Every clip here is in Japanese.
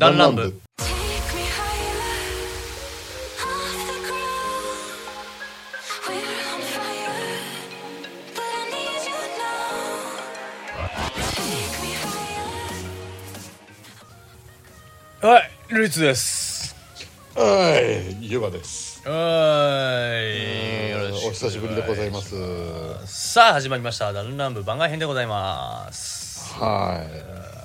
ダンランブ。はい、ルイツです。はい、ユバです。はい、よろしくお,久しぶりでございます。さあ、始まりました。ダルナンブ番外編でございます。はい。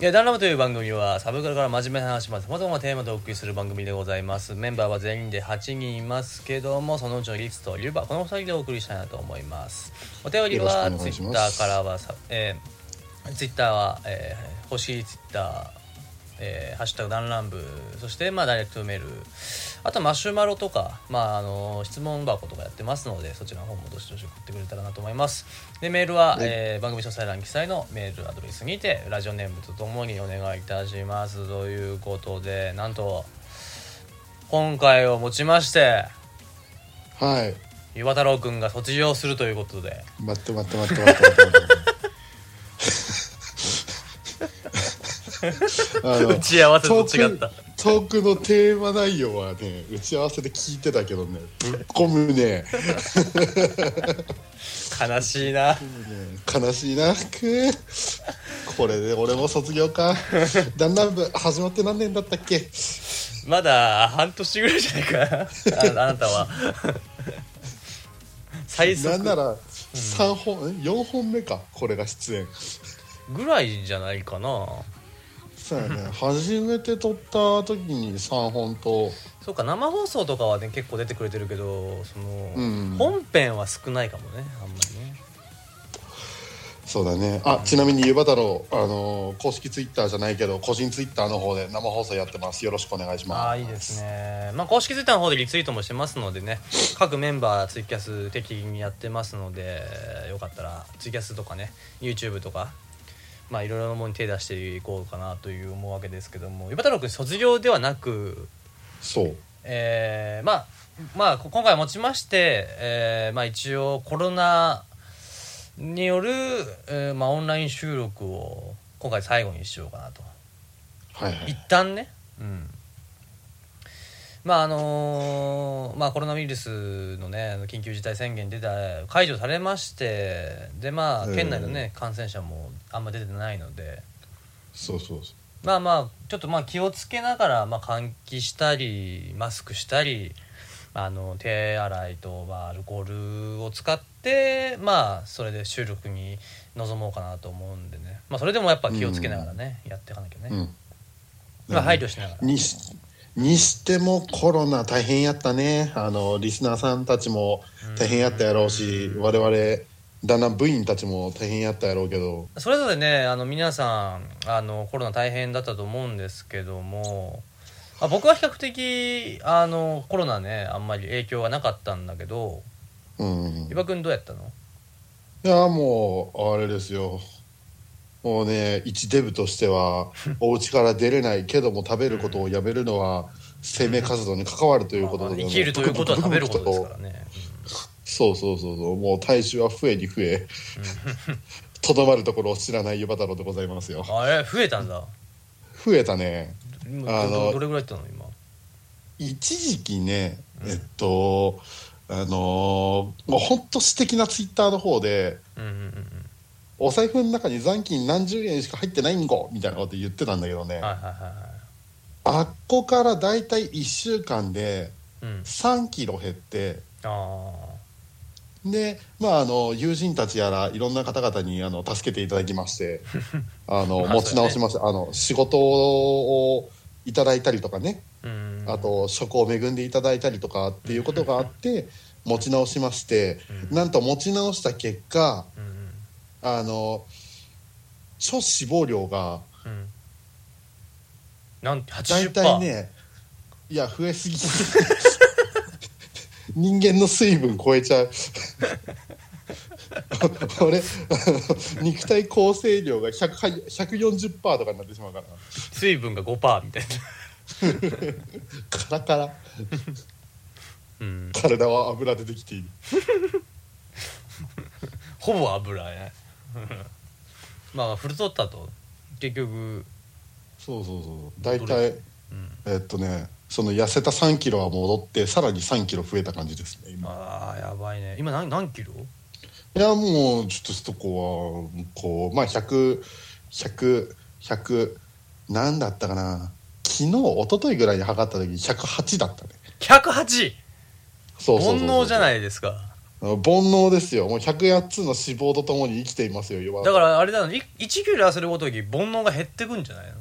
やダンランブという番組はサブカルから真面目な話までさまざまなテーマでお送りする番組でございます。メンバーは全員で8人いますけどもそのうちのリツとリュウバこの2人でお送りしたいなと思います。お便りはツイッターからはさえーツイッターは、えー、星ツイッターえーハッシュタグダンランブそして、まあ、ダイレクトメールあとマシュマロとか、まあ、あの質問箱とかやってますのでそちらの方もどしどし送ってくれたらなと思いますでメールは、はいえー番組詳細欄記載のメールアドレスにてラジオネームとともにお願いいたしますということでなんと今回をもちましてはい。岩太郎くんが卒業するということで待って待って待って待って待って待って。あ の打ち合わせと違った。トークのテーマ内容はね打ち合わせで聞いてたけどねぶっ込むね。悲しいな。悲しいなく。ーこれで俺も卒業か。だんだん部始まって何年だったっけ？まだ半年ぐらいじゃないかな。ああなたは。最速。なんなら3本、4本目かこれが出演。ぐらいじゃないかなそうやね。初めて撮った時に3本と。そうか生放送とかはね結構出てくれてるけどその、うん。本編は少ないかもねあんまりね。そうだね。あちなみにゆば太郎あの公式ツイッターじゃないけど個人ツイッターの方で生放送やってます。よろしくお願いします。ああいいですね。まあ公式ツイッターの方でリツイートもしてますのでね 各メンバーツイキャス適宜にやってますのでよかったらツイキャスとかね YouTube とかまあいろいろなものに手出していこうかなという思うわけですけどもゆば太郎君卒業ではなくそう。えーまあまあこ今回もちまして、えーまあ、一応コロナによる、えーまあ、オンライン収録を今回最後にしようかなと。一はいはい。旦ね。うんまああのーまあコロナウイルスのね緊急事態宣言出た解除されましてでまあうん。県内のね感染者もあんま出てないので。そうそうそう。まあまあちょっとまあ気をつけながら、まあ、換気したりマスクしたりあの手洗いと、まあ、アルコールを使ってまあそれで収録に臨もうかなと思うんでね、まあ、それでもやっぱ気をつけながらね、やっていかなきゃね、うん。まあ、配慮しながらにしてもコロナ大変やったね。あのリスナーさんたちも大変やったやろうし我々だんだん部員たちも大変やったやろうけど。それぞれねあの皆さんあのコロナ大変だったと思うんですけどもあ僕は比較的あのコロナねあんまり影響がなかったんだけどうん。伊庭君どうやったの？いやもうあれですよもうね一デブとしては お家から出れないけども食べることをやめるのは生命活動に関わるということで、まあ生きるということは食べることですからね、そうそうそうそう。もう体重は増えに増えとどまるところを知らない湯太郎でございますよ。あれ増えたんだ。増えたね。あのどれぐらいいったの今？一時期ねえっとあのーもうほんと素敵なツイッターの方でうんうんうんお財布の中に残金何十円しか入ってないんごみたいなこと言ってたんだけどね、うんはいはいはいはい。あっこからだいたい1週間でうん。3キロ減って。あで、まあ、あの友人たちやらいろんな方々にあの助けていただきまして あのまあ持ち直しました、あの仕事をいただいたりとかね。あうん。あと職を恵んでいただいたりとかっていうことがあって持ち直しましてうん。なんと持ち直した結果うんうんあの超脂肪量がうん。なんて大80%体ねいや増えすぎ。人間の水分超えちゃう。俺あの 肉体構成量が100はい140%とかになってしまうから。水分が5%みたいな。カラカラ。うん。体は油でできている。ほぼ油ねまあ太ったと結局そうそうそう。大体うん。えっとねその痩せた3キロは戻ってさらに3キロ増えた感じですね今。ああやばいね。今何何キロ？いやもうちょっとそこはこうまあ100100100100何だったかな。昨日一昨日ぐらいに測った時108だったね。108! そうそうそうそう。煩悩じゃないですか煩悩ですよ。もう108つの脂肪とともに生きていますよだからあれだの1キロ痩せるごとに煩悩が減ってくんじゃないの？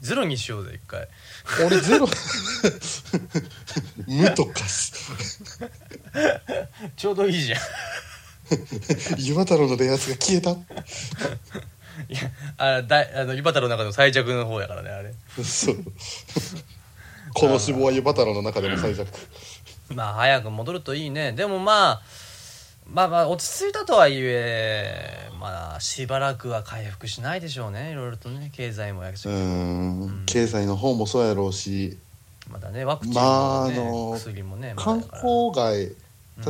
ゼロにしようぜ一回。俺ゼロ。無とかしちょうどいいじゃん。岩太郎のレアスが消えた。いやあだいあの湯畑の中の最弱の方やからねあれ。そう。この脂肪は湯太郎の中でも最弱。まあ早く戻るといいね。でもまあまあまあ落ち着いたとはいえまあしばらくは回復しないでしょうね。いろいろとね経済もやしうーん。経済の方もそうやろうし。まだねワクチンまあも、ねあの薬もねまだ観光街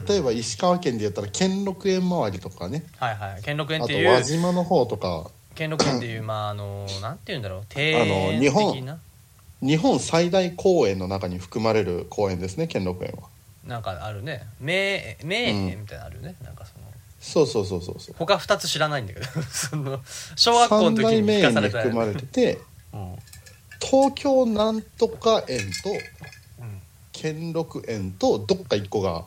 例えば石川県で言ったら兼六園周りとかね。はいはい。兼六園あとっていう輪島の方とか。兼六園っていうまああのなんて言うんだろう。庭園的な。日本最大公園の中に含まれる公園ですね兼六園はなんかあるね。名名園みたいなのあるよね、なんかその。そうそうそうそうそう。他2つ知らないんだけど。その小学校の時に聞かされたに含まれててうん。東京なんとか園とうん。兼六園とどっか一個が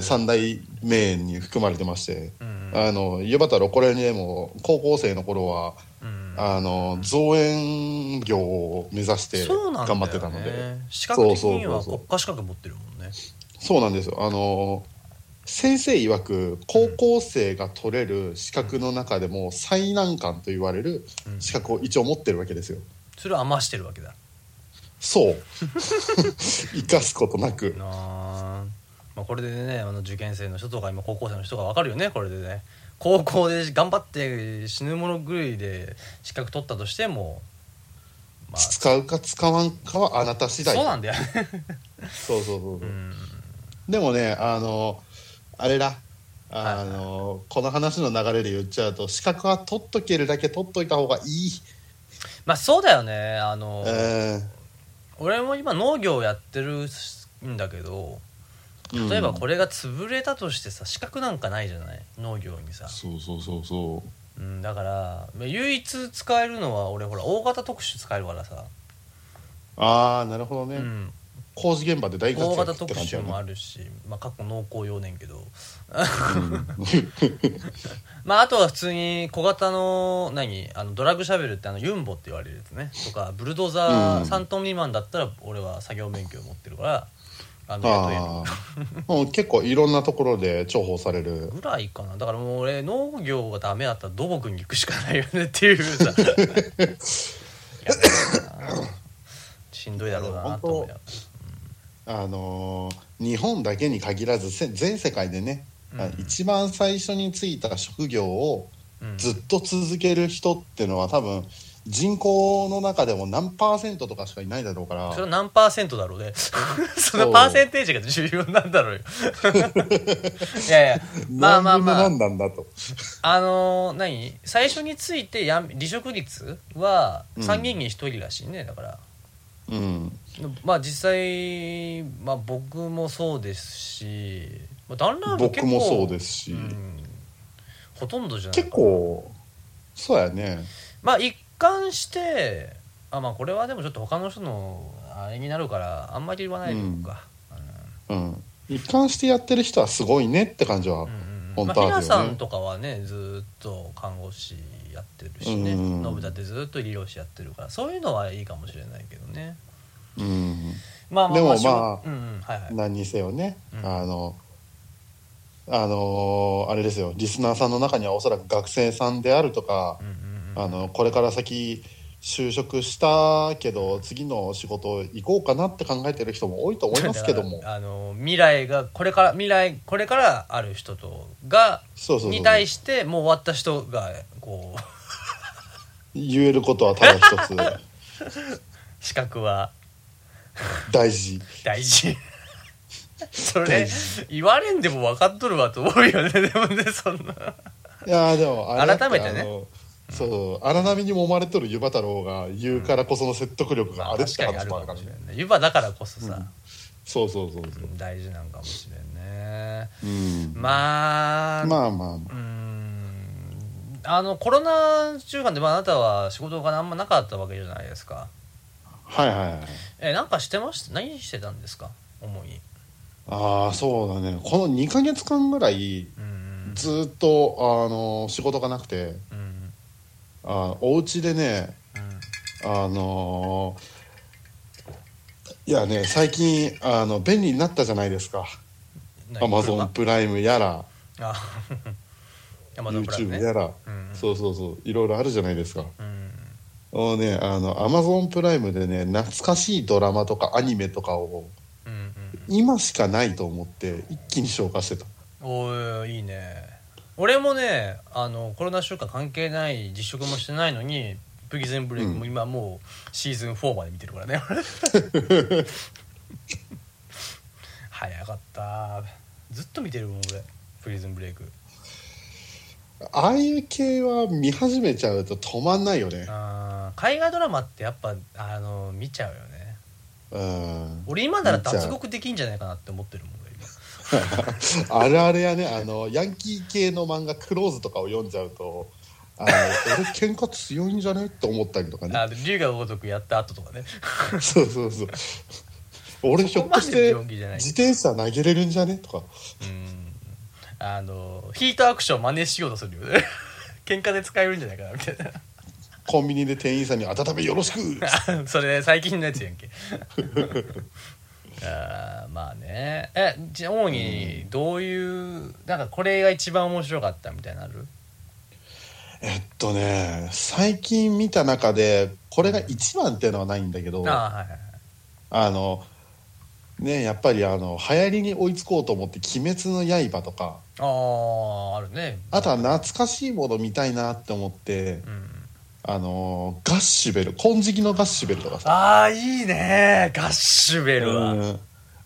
三大名園に含まれてまして、うんあの湯畑郎これにでも高校生の頃はうん。あの造園業を目指してそうなんだよ、ね、頑張ってたので。資格的にはそうそうそうそう。国家資格持ってるもんねそうなんですよ。あの先生曰く高校生が取れる資格の中でも最難関と言われるうん。資格を一応持ってるわけですよ。それを余してるわけだ。そう。生かすことなく。まあ、これでねあの受験生の人とか今高校生の人が分かるよねこれでね。高校で頑張って死ぬもの狂いで資格取ったとしてもまあ。使うか使わんかはあなた次第。そうなんだよ。ね そうそうそうそう。うんでもねあのあれだ。あの、この話の流れで言っちゃうと資格は取っとけるだけ取っといた方がいい、まあそうだよねあの、え俺も今農業やってるんだけどー例えばうん。これが潰れたとしてさ資格なんかないじゃない？農業にさ、そうそうそうそう。ん、だからまあ唯一使えるのは俺ほら大型特殊使えるからさ、うああなるほどね、うん、工事現場で大活大型躍って特感じやね殊もあるし、まあ、過去農耕用ねんけど。まああとは普通に小型の何あのドラッグシャベルってあのユンボって言われるやつね。とかブルドーザーうん。3トン未満だったら俺は作業免許を持ってるからあの雇える。ああもう結構いろんなところで重宝される。ぐらいかな。だからもう俺農業がダメだったら土木に行くしかないよねっていうさ。やだな。しんどいだろうなと思いながらあのー日本だけに限らずせ全世界でね、あうん。一番最初に就いた職業をうん。ずっと続ける人っていうのは多分人口の中でも何パーセントとかしかいないだろうから。それは何パーセントだろうね。そのパーセンテージが重要なんだろうよ。いやいやまあまあまあ。何なんだと。あのー何？最初についてやん離職率はうん。3人に1人らしいねだから。うんまあ実際、まあ、僕もそうですし、まあ、ダンラーブ僕もそうですし、うんほとんどじゃない結構そうやね。まあ一貫してあまあこれはでもちょっと他の人のあれになるからあんまり言わないでおくか、うん。一貫してやってる人はすごいねって感じは、うんうんうん。本当あるよね。さんとかはねずっと看護師やってるしね。うん信田ってずっと理容師やってるからそういうのはいいかもしれないけどねうん、まあまあでもまあうんうんはいはい。何にせよね、うん。あのあのあれですよリスナーさんの中にはおそらく学生さんであるとかう、んうんうんあのこれから先就職したけど次の仕事行こうかなって考えてる人も多いと思いますけども。あの未来がこれから未来これからある人とがに対してもう終わった人がこう。言えることはただ一つ。資格は 大事。大事。それ大言われんでも分かっとるわと思うよねでもねそんな。いやーでも改めてね。そう荒波に揉まれとる湯葉太郎が言うからこその説得力があるって確かにある話もあるからね。かもしれないね。湯葉だからこそさ、そうそうそうそう。うん大事なんかもしれんね。うん。まあまあまあまうーん。あのコロナ中間で、まあ、あなたは仕事があんまなかったわけじゃないですか。あはいはいはい。えなんかしてました？何してたんですか？主に。ああそうだね。この2ヶ月間ぐらいうんずーっとあの仕事がなくて。うんあお家でねうん。あのいやね最近あの便利になったじゃないですか。何？アマゾンプライムやら YouTube ねやら、うん。そうそうそう。いろいろあるじゃないですか。うんもうねあのアマゾンプライムでね懐かしいドラマとかアニメとかをうんうん今しかないと思って一気に消化してた。おーいいね。俺もねあのコロナ週間関係ない実食もしてないのにプリズンブレイクも今もうシーズン4まで見てるからね。早かった。ずっと見てるもん俺プリズンブレイク。ああいう系は見始めちゃうと止まんないよね。あー海外ドラマってやっぱあの見ちゃうよね。うん。俺今なら脱獄できんじゃないかなって思ってるもんあれあれやねあのヤンキー系の漫画クローズとかを読んじゃうとあの俺喧嘩強いんじゃね？って思ったりとかね。あ龍が如くやった後とかね。そうそうそう。俺ひょっとして自転車投げれるんじゃね？とか。うん。あのヒートアクション真似しようとするよね。喧嘩で使えるんじゃないかなみたいなコンビニで店員さんに「温めよろしく! 」それ最近のやつやんけ。あーまあね。えじゃあ主にどういうなんかこれが一番面白かったみたいなのある？えっとね最近見た中でこれが一番っていうのはないんだけどあーはいはいはい。あのねやっぱりあの流行りに追いつこうと思って「鬼滅の刃」とか。あーあるね。あとは懐かしいもの見たいなって思ってうんあのガッシュベル金色のガッシュベルとかさ。ああいいね。ガッシュベルは、うん。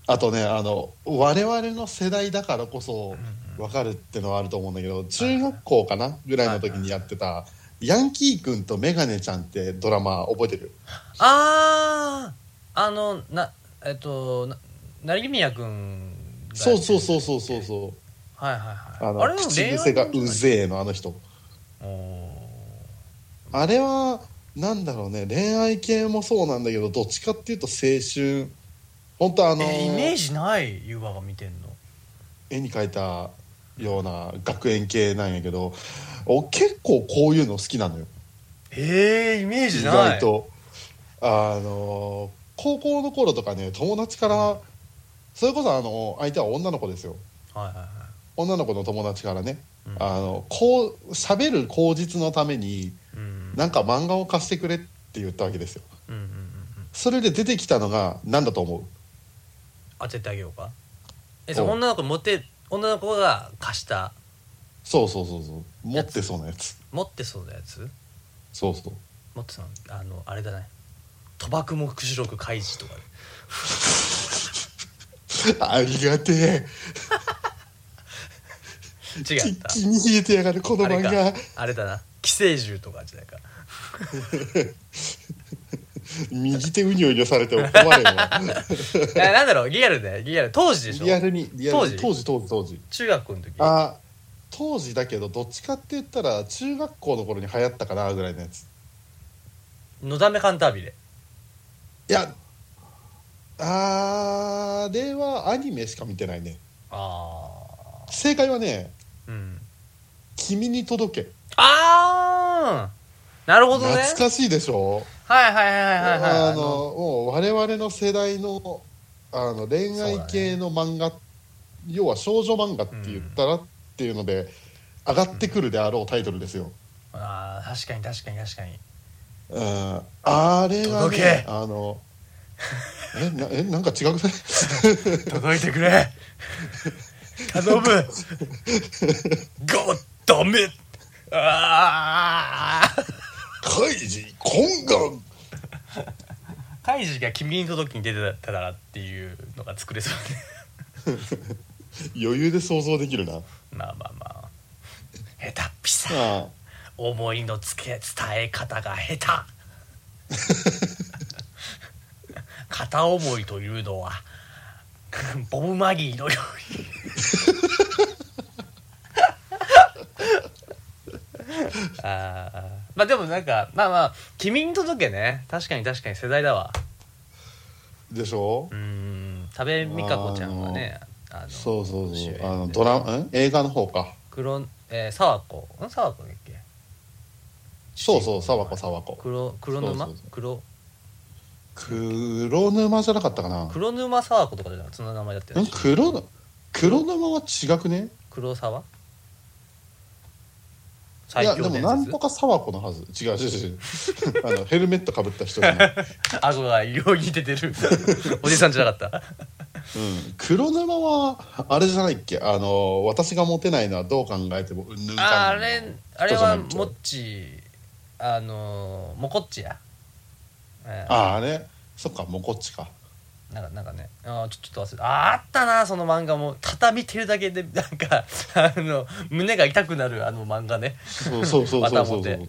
あとねあの我々の世代だからこそ分かるってのはあると思うんだけど中学校かなぐらいの時にやってた「ヤンキー君とメガネちゃん」ってドラマ覚えてる？あああのなえっとな成宮君がそうそうそうそうそうそう。はいはいはい。あの口癖がうぜえのあの人。おーあれはなんだろうね恋愛系もそうなんだけどどっちかっていうと青春。本当あのえイメージないユーバが見てんの絵に描いたような学園系なんやけどお結構こういうの好きなのよ。えー、イメー意ジない。外と。あの高校の頃とかね友達からそれこそあの相手は女の子ですよ。はいはいはい。女の子の友達からね、うん。あのこう喋る口実のためにうんなんか漫画を貸してくれって言ったわけですよ。うんうんうんうん。それで出てきたのが何だと思う？当ててあげようか。えそおの女の子持って女の子が貸した？そうそうそうそう。持ってそうなやつ。持ってそうなやつ？そうそう。持ってそうなあのあれだね。賭博目視録開示とか。で ありがてえ。違った。気に入れてやがるこの漫画。か。あれだな寄生獣とかじゃないか。右手うにょうにょされても困るよ えなんだろう？リアルでリアル。当時でしょ？リアルにリアルに。当当時当時当時。中学校の時？あ当時だけどどっちかって言ったら中学校の頃に流行ったかなぐらいのやつ。のだめカンタービレいやあれはアニメしか見てないね。あ正解はねあうん「君に届けああなる」ほどね。懐かしいでしょ？はいはいはいはいはい。はいあのもう我々の世代のあの恋愛系の漫画、要は少女漫画って言ったらっていうので、上がってくるであろうタイトルですよ、ああ確かに確かに確かに。うん、あれが届け。ねあのえなえなんか違くない？届いてくれ。頼む。ゴッダメああカイジ懇願カイジが君に届きに出てたらっていうのが作れそうね。余裕で想像できるな。まあまあまあ。下手っぴさ。あ。思いのつけ伝え方が下手。片思いというのはボブ・マギーのように あー。まあでもなんかまあまあ「君に届けね」確かに確かに世代だわ。でしょ？うーん。多部未華子ちゃんはねあのそうそうそう。あのドラん？映画の方か。黒えー、沢子。ん？沢子だっけ？そうそう沢子沢子。黒黒沼？そうそうそう。黒？黒沼じゃなかったかな。黒沼沢子とかじゃなくてそんな名前だったよん？ね黒の黒沼は違くね？黒沢？いやでもなんとか沢子のはず。違う違う違う。あのヘルメットかぶった人じゃない、顎が異様に出てる。おじさんじゃなかった？うん、黒沼はあれじゃないっけ？あの私がモテないのはどう考えてもうんぬんかああれあれはもっちあのもこっちや、えーああれ？そっかもうこっちかなんかなんかねあーちょちょっと忘れた。あーあったなその漫画も。畳見てるだけでなんか あの胸が痛くなるあの漫画ね。そうそうそうそうそう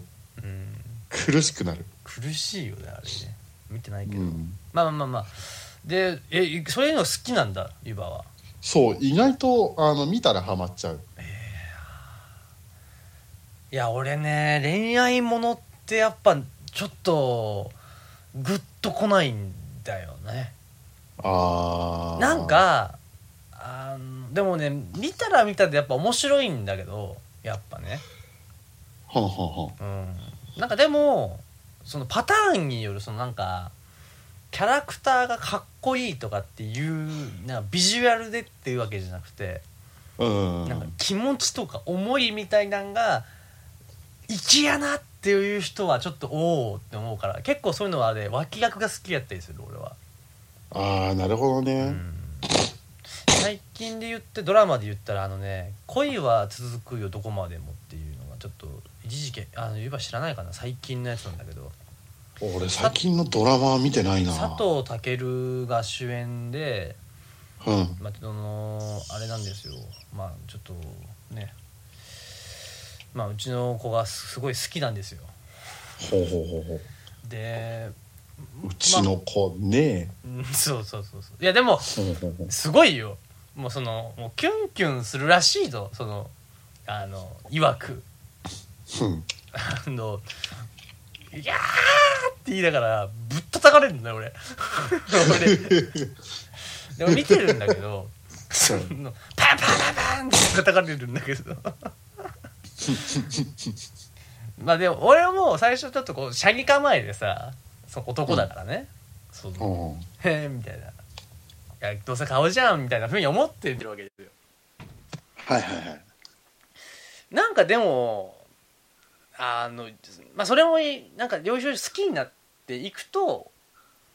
苦しくなる、苦しいよねあれね。見てないけど、うん、まあまあまあまあ。でえそういうの好きなんだ湯葉は。そう意外とあの見たらハマっちゃう。いや俺ね恋愛ものってやっぱちょっとグッとこないんだよねなんかあのでもね見たら見たでやっぱ面白いんだけどやっぱね。はんはんはんうん。なんかでもそのパターンによるそのなんかキャラクターがかっこいいとかっていうなんかビジュアルでっていうわけじゃなくて、うんなんか気持ちとか思いみたいなんが粋やなっていう人はちょっとおおって思うから結構そういうのはね脇役が好きやったりする俺は、ああなるほどね、うん最近で言ってドラマで言ったらあのね「恋は続くよどこまでも」っていうのがちょっと一時期あの言えば知らないかな最近のやつなんだけど。俺最近のドラマは見てないな。佐藤健が主演で、うん。まあ、そのあれなんですよ。まあちょっとね。まあうちの子がすごい好きなんですよ。ほうほうほうほでううちの子ね。うん。そうそうそうそう。いやでもすごいよ。もうそのもうキュンキュンするらしいとそのあの曰く。うん。あの「いやー!」って言いながらぶっ叩かれるんだよ俺。俺。でも見てるんだけどそのパンパンパンパンって叩かれるんだけど。まあでも俺も最初ちょっとこう車に構えてさその男だからね、へえみたいな「いやどうせ顔じゃん」みたいなふうに思ってるわけですよ。はいはいはい。なんかでもあのまあそれもいなんか領収書好きになっていくと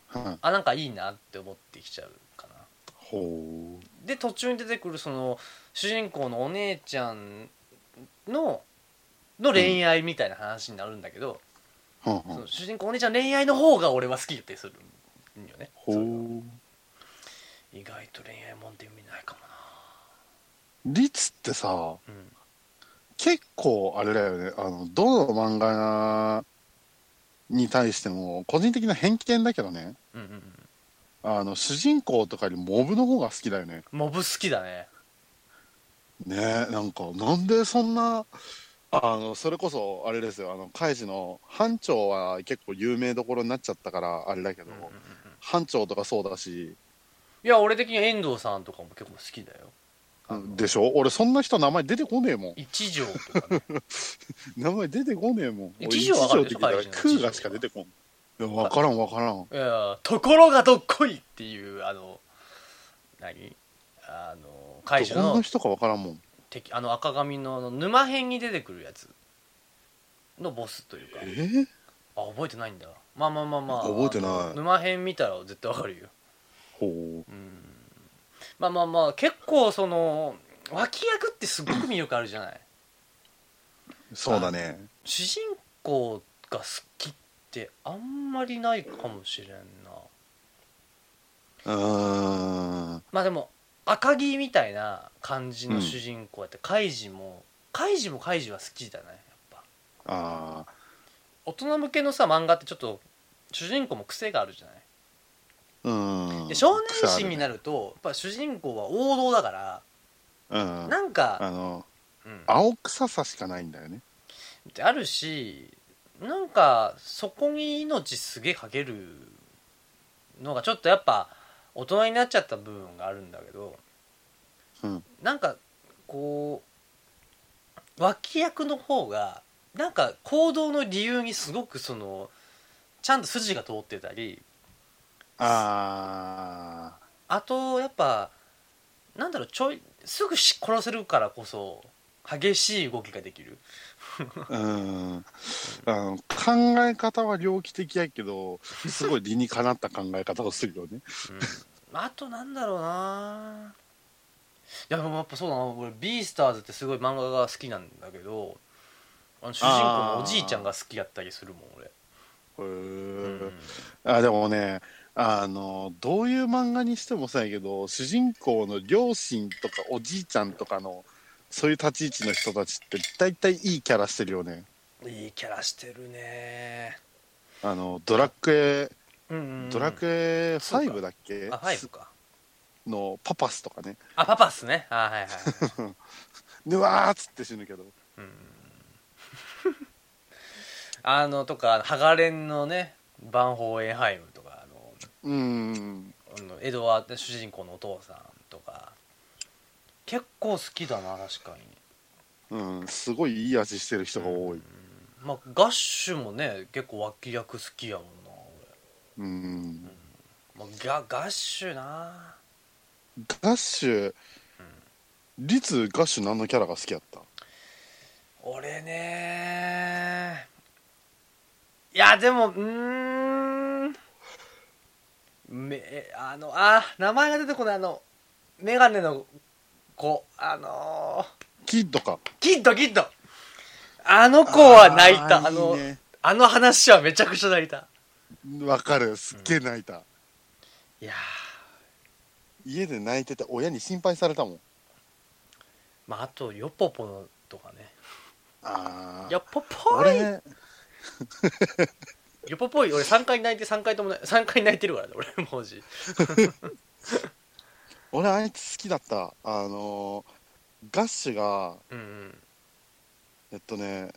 はいあなんかいいなって思ってきちゃうかな。ほで途中に出てくるその主人公のお姉ちゃんのの恋愛みたいな話になるんだけど、その主人公お姉ちゃんの恋愛の方が俺は好きだったりするんよね。ほそうう意外と恋愛もんって意味ないかも律ってさなうん。結構あれだよね。あのどの漫画に対しても個人的な偏見だけどね。うんうんうん。あの主人公とかよりモブの方が好きだよね。モブ好きだね。ねえなんかなんでそんなあのそれこそあれですよ。あのカイジの班長は結構有名どころになっちゃったからあれだけど、うんうんうん班長とかそうだし、いや俺的には遠藤さんとかも結構好きだよ。でしょ？俺そんな人名前出てこねえもん。一条とか。ね 名前出てこねえもん。俺一条わかるでしょ？一条って聞いたらカイジのクーガしか出てこん。いや分からん分からん。いやところがどっこいっていうあの何？あの怪ど獣のんな人か分からんもん敵あの赤髪のあの沼編に出てくるやつ。のボスというか。え？ー、あ覚えてないんだ。まあまあまあまあ。覚えてない。沼編見たら絶対わかるよ。ほう。うん。まあまあまあ結構その脇役ってすごく魅力あるじゃない？そうだね。主人公が好きってあんまりないかもしれんな。うー。んまあでも赤木みたいな感じの主人公やって、カイジもカイジもカイジは好きだねやっぱ。あ大人向けのさ漫画ってちょっと主人公も癖があるじゃない？あうん。で少年誌にるなるとやっぱ主人公は王道だからうん。なんか、あのうん、青臭さしかないんだよね。ってあるしなんかそこに命すげえかけるのがちょっとやっぱ大人になっちゃった部分があるんだけどうん。なんかこう脇役の方がなんか行動の理由にすごくそのちゃんと筋が通ってたりああとやっぱなんだろうちょいすぐし殺せるからこそ激しい動きができる。あうん。あの考え方は猟奇的やけどすごい理にかなった考え方をするよね。うん。あとなんだろうな。いやでもやっぱそうだな。俺ビースターズってすごい漫画が好きなんだけどあの主人公のおじいちゃんが好きやったりするもん俺、へうー。んあでもねあのどういう漫画にしてもそうやけど主人公の両親とかおじいちゃんとかのそういう立ち位置の人たちって大体いいキャラしてるよね。いいキャラしてるね。あのドラクエ、うんうんうん。ドラクエそうか5だっけ？あ5か。のパパスとかね。あパパっすね。あはいはいはい、でわーっつって死ぬけど。うん、あのとかハガレンのねバンホーエンハイムとかあのうん。あのエドワード主人公のお父さん結構好きだな確かに。うんすごいいい味してる人が多い。まあガッシュもね結構脇役好きやもんなうん。俺、まあ、ガガッシュな。ガッシュ？リツガッシュ何のキャラが好きやった？俺ねいやでもうーん。めあのあ名前が出てこないあのメガネの子あのキッドか。ー、キッドキッド。あの子は泣いた。あーのいいね。あの話はめちゃくちゃ泣いた。わかる。すっげえ泣いた、いや家で泣いてて親に心配されたもん。まああとヨポポのとかね。ああ ヨポポイ。俺ヨポポイ。俺3回泣いて3回ともない3回泣いてるからね俺文字 俺あいつ好きだった。あのーガッシュがうんうん。えっとね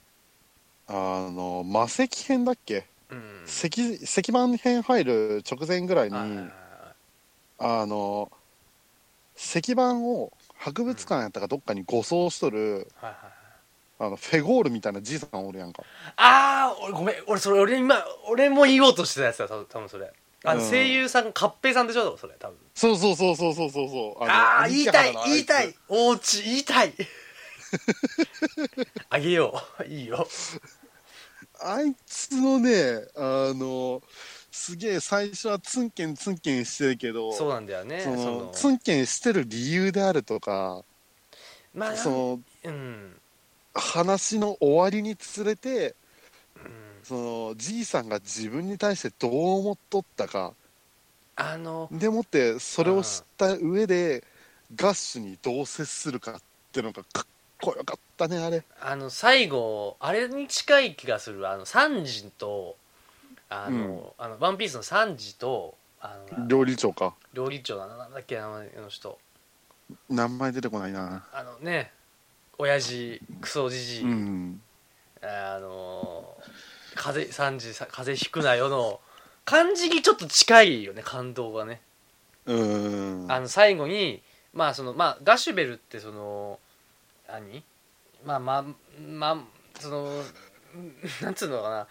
あの魔石編だっけ？うん石石板編入る直前ぐらいに、あの石板を博物館やったかどっかに護送しとる、あのフェゴールみたいなじいさんおるやんか。ああ俺ごめん。俺それ俺今俺も言おうとしてたやつだ多分それあのうん。声優さん合併さんでしょ？それ多分。そうそうそうそうそうそうそう。ああー言いたいの言いたい。おうち言いたい。あげよう。いいよ。あいつのねあのすげえ最初はツンケンツンケンしてるけどそうなんだよね。そそののツンケンしてる理由であるとかまあそのうん。話の終わりにつれてうんそのじいさんが自分に対してどう思っとったか。あのでもってそれを知った上でガッシュにどう接するかってのがかっこよかったねあれ。あの最後あれに近い気がする。あのサンジとあの,、あのワンピースのサンジとあの料理長か。料理長だななんだっけ名前の人。名前出てこないな。あのね親父クソじじ。い、うん。あの風三時さ風邪ひくなよの感じにちょっと近いよね感動がね、うん。あの最後にまあそのまあガシュベルってその何？まあまあまあそのんなんつうのかな。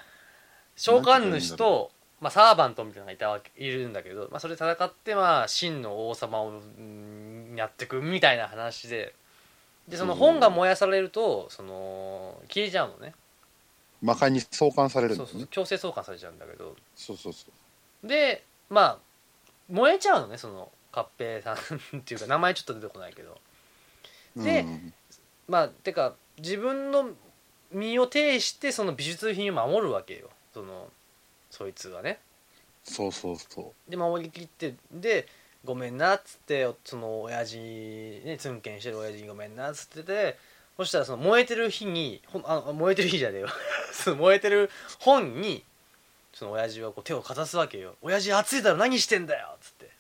召喚主と、まあ、サーバントみたいなのがいたわけいるんだけど、まあ、それ戦ってまあ真の王様をうんやってくみたいな話で。でその本が燃やされるとその消えちゃうのね魔界に送還されるんそうそうですね強制送還されちゃうんだけど。そうそうそう。でまあ燃えちゃうのねその合併さんっていうか名前ちょっと出てこないけど。でうんまあてか自分の身を挺してその美術品を守るわけよ。そのそいつがね。そうそうそで守りきってでごめんなっつってその親父ねツンケンしてる親父にごめんなっつっててそしたらその燃えてる火にほんあ燃えてる火じゃねえよ その燃えてる本にその親父はこう手をかざすわけよ「親父暑いだろ何してんだよ」っつって。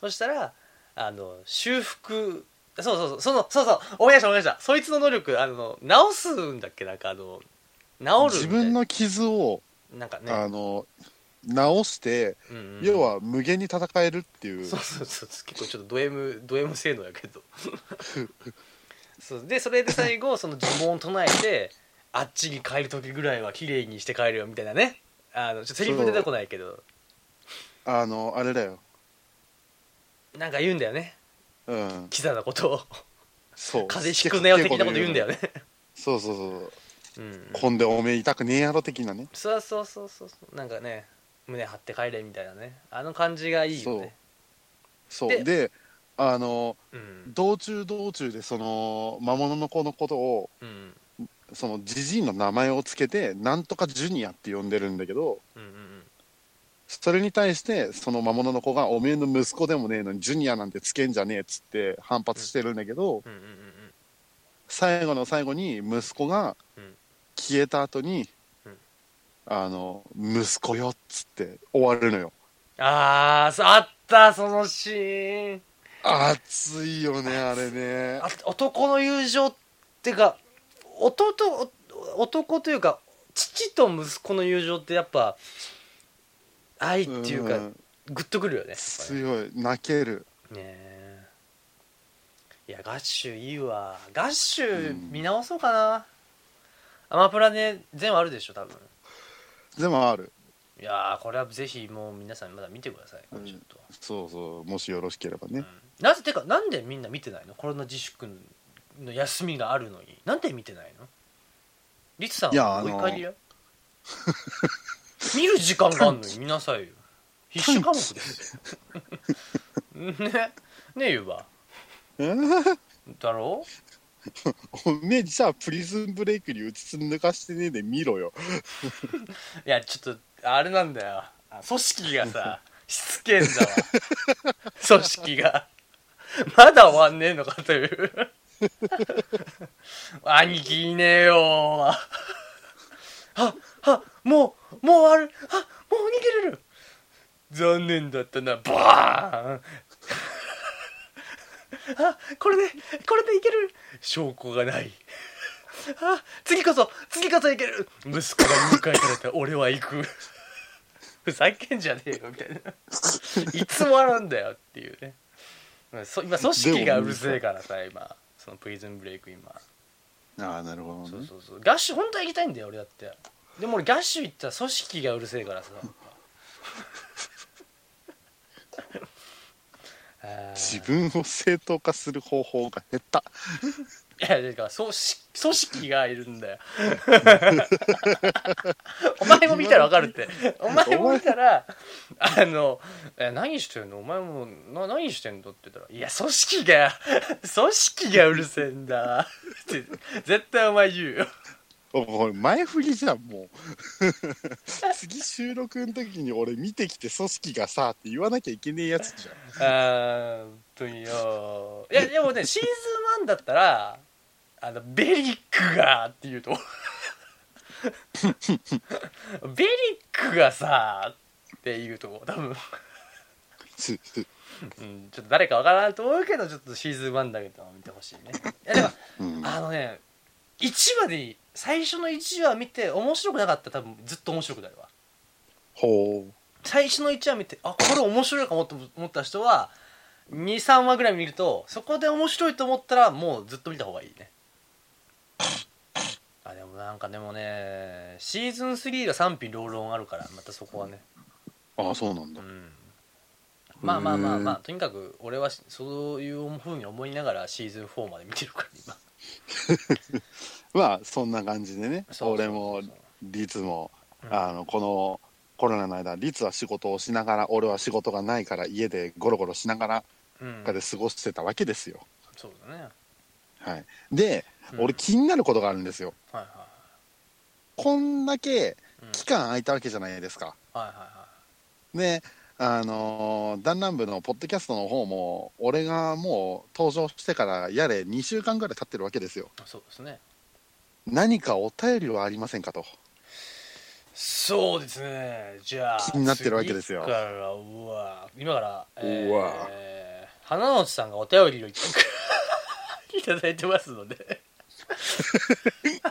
そしたらあの修復そうそうそうそのそうそう思い出した思い出した。そいつの能力あの直すんだっけ？なんかあの治る自分の傷を、なんかね。あの直して、うんうん。要は無限に戦えるっていう。そうそうそう。結構ちょっとド M ド M 性能やけど そう。でそれで最後 その呪文を唱えてあっちに帰る時ぐらいは綺麗にして帰るよみたいなね。あのちょっとセリフ出てこないけど。あのあれだよ。なんか言うんだよね。うん。キザなことを。そう。風邪ひくなよ的なこと言うんだよね。そうそうそうう。ん。こんでおめえ痛くねえやろ的なね。そうそうそうそう。そうなんかね胸張って帰れみたいなね。あの感じがいいよね。でそう。であのうん。道中道中でその魔物の子のことをうん。そのジジイの名前をつけてなんとかジュニアって呼んでるんだけどうんうんそれに対してその魔物の子がおめえの息子でもねえのにジュニアなんてつけんじゃねえっつって反発してるんだけど、うんうんうんうん。最後の最後に息子がうん。消えた後に、うん。あの息子よっつって終わるのよ。あーそうあったそのシーン熱いよねあれね。あ男の友情ってか弟お男というか父と息子の友情ってやっぱ愛っていうか、んグッとくるよね強い。泣ける。ねえ。いやガッシュいいわ。ガッシュうん見直そうかな、アマプラで全話あるでしょ多分。でもある。いやーこれはぜひもう皆さんまだ見てください。これちょっと、そうそう。もしよろしければね、うんなぜてかなんでみんな見てないの？コロナ自粛の休みがあるのに。なんで見てないの？リツさんお怒りや？見る時間があるのに 見なさいよ。必修科目ですよ。ね？ねえゆうばだろ？おめえじゃあプリズンブレイクにうつつ抜かしてねえで見ろよ。いやちょっとあれなんだよ。あ組織がさしつけんだわ。組織が まだ終わんねえのかという。兄貴いねえよ。ああもうもう終わる。あもう逃げれる。残念だったな。バーン。あこれでこれでいける。証拠がない。あ次こそ次こそいける。息子が迎えられた俺は行く。ふざけんじゃねえよみたいな。いつも笑うんだよっていうね。そ今組織がうるせえからさ今。そのプリズンブレイク今。ああなるほどね。そうそうそう。ガッシュ本当は行きたいんだよ俺だって。でも俺ガッシュ行ったら組織がうるせえからさ。自分を正当化する方法が減ったいやだから組織組織がいるんだよ。お前も見たらわかるって。お前も見たらあのえ「何してんの？お前もな何してんの?」って言ったら「いや組織が 組織がうるせえんだ」って絶対お前言うよ。おい前振りじゃんもう。次収録の時に俺見てきて組織がさって言わなきゃいけねえやつじゃん。あー本当によ。いやでもねシーズン1だったらあのベリックがって言うと。ベリックがさって言うと多分、すうん、ちょっと誰かわからないと思うけどちょっとシーズン1だけど見てほしいね。いやでもうん。あのね1話でいい最初の1話見て面白くなかったら多分ずっと面白くなるわ。ほ最初の1話見てあこれ面白いかもと思った人は23話ぐらい見るとそこで面白いと思ったらもうずっと見た方がいいねあでもなんかでもねシーズン3が賛否両論あるからまたそこはね。うああそうなんだ。うん。まあまあまあまあとにかく俺はそういうふうに思いながらシーズン4まで見てるから今。まあそんな感じでね。俺もリツも、うん。あのこのコロナの間リツは仕事をしながら俺は仕事がないから家でゴロゴロしながらうん。で過ごしてたわけですよ、そうだね。はい、で、うん。俺気になることがあるんですよ。はいはこんだけ期間空いたわけじゃないですか。はいはいはねあのーダンラン部のポッドキャストの方も俺がもう登場してからやれ2週間ぐらい経ってるわけですよ。そうですね。何かお便りはありませんかと。そうですね。じゃあ気になってるわけですよ。次からうわ今から、えうわ。ー、花之内さんがお便りをいただいてますので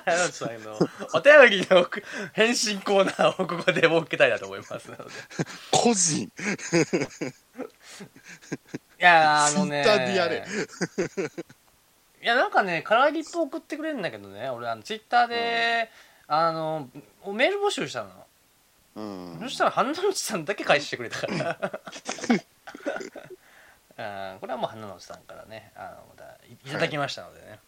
花之内さんのお便りの返信コーナーをここで設けたいなと思いますので個人いやあのね Twitter でやれ。いやなんかねカラーリップ送ってくれるんだけどね。俺あのツイッターで、あのメール募集したの。うん。そしたら花之内さんだけ返してくれたから。これはもう花之内さんからねあのまたい。いただきましたのでね、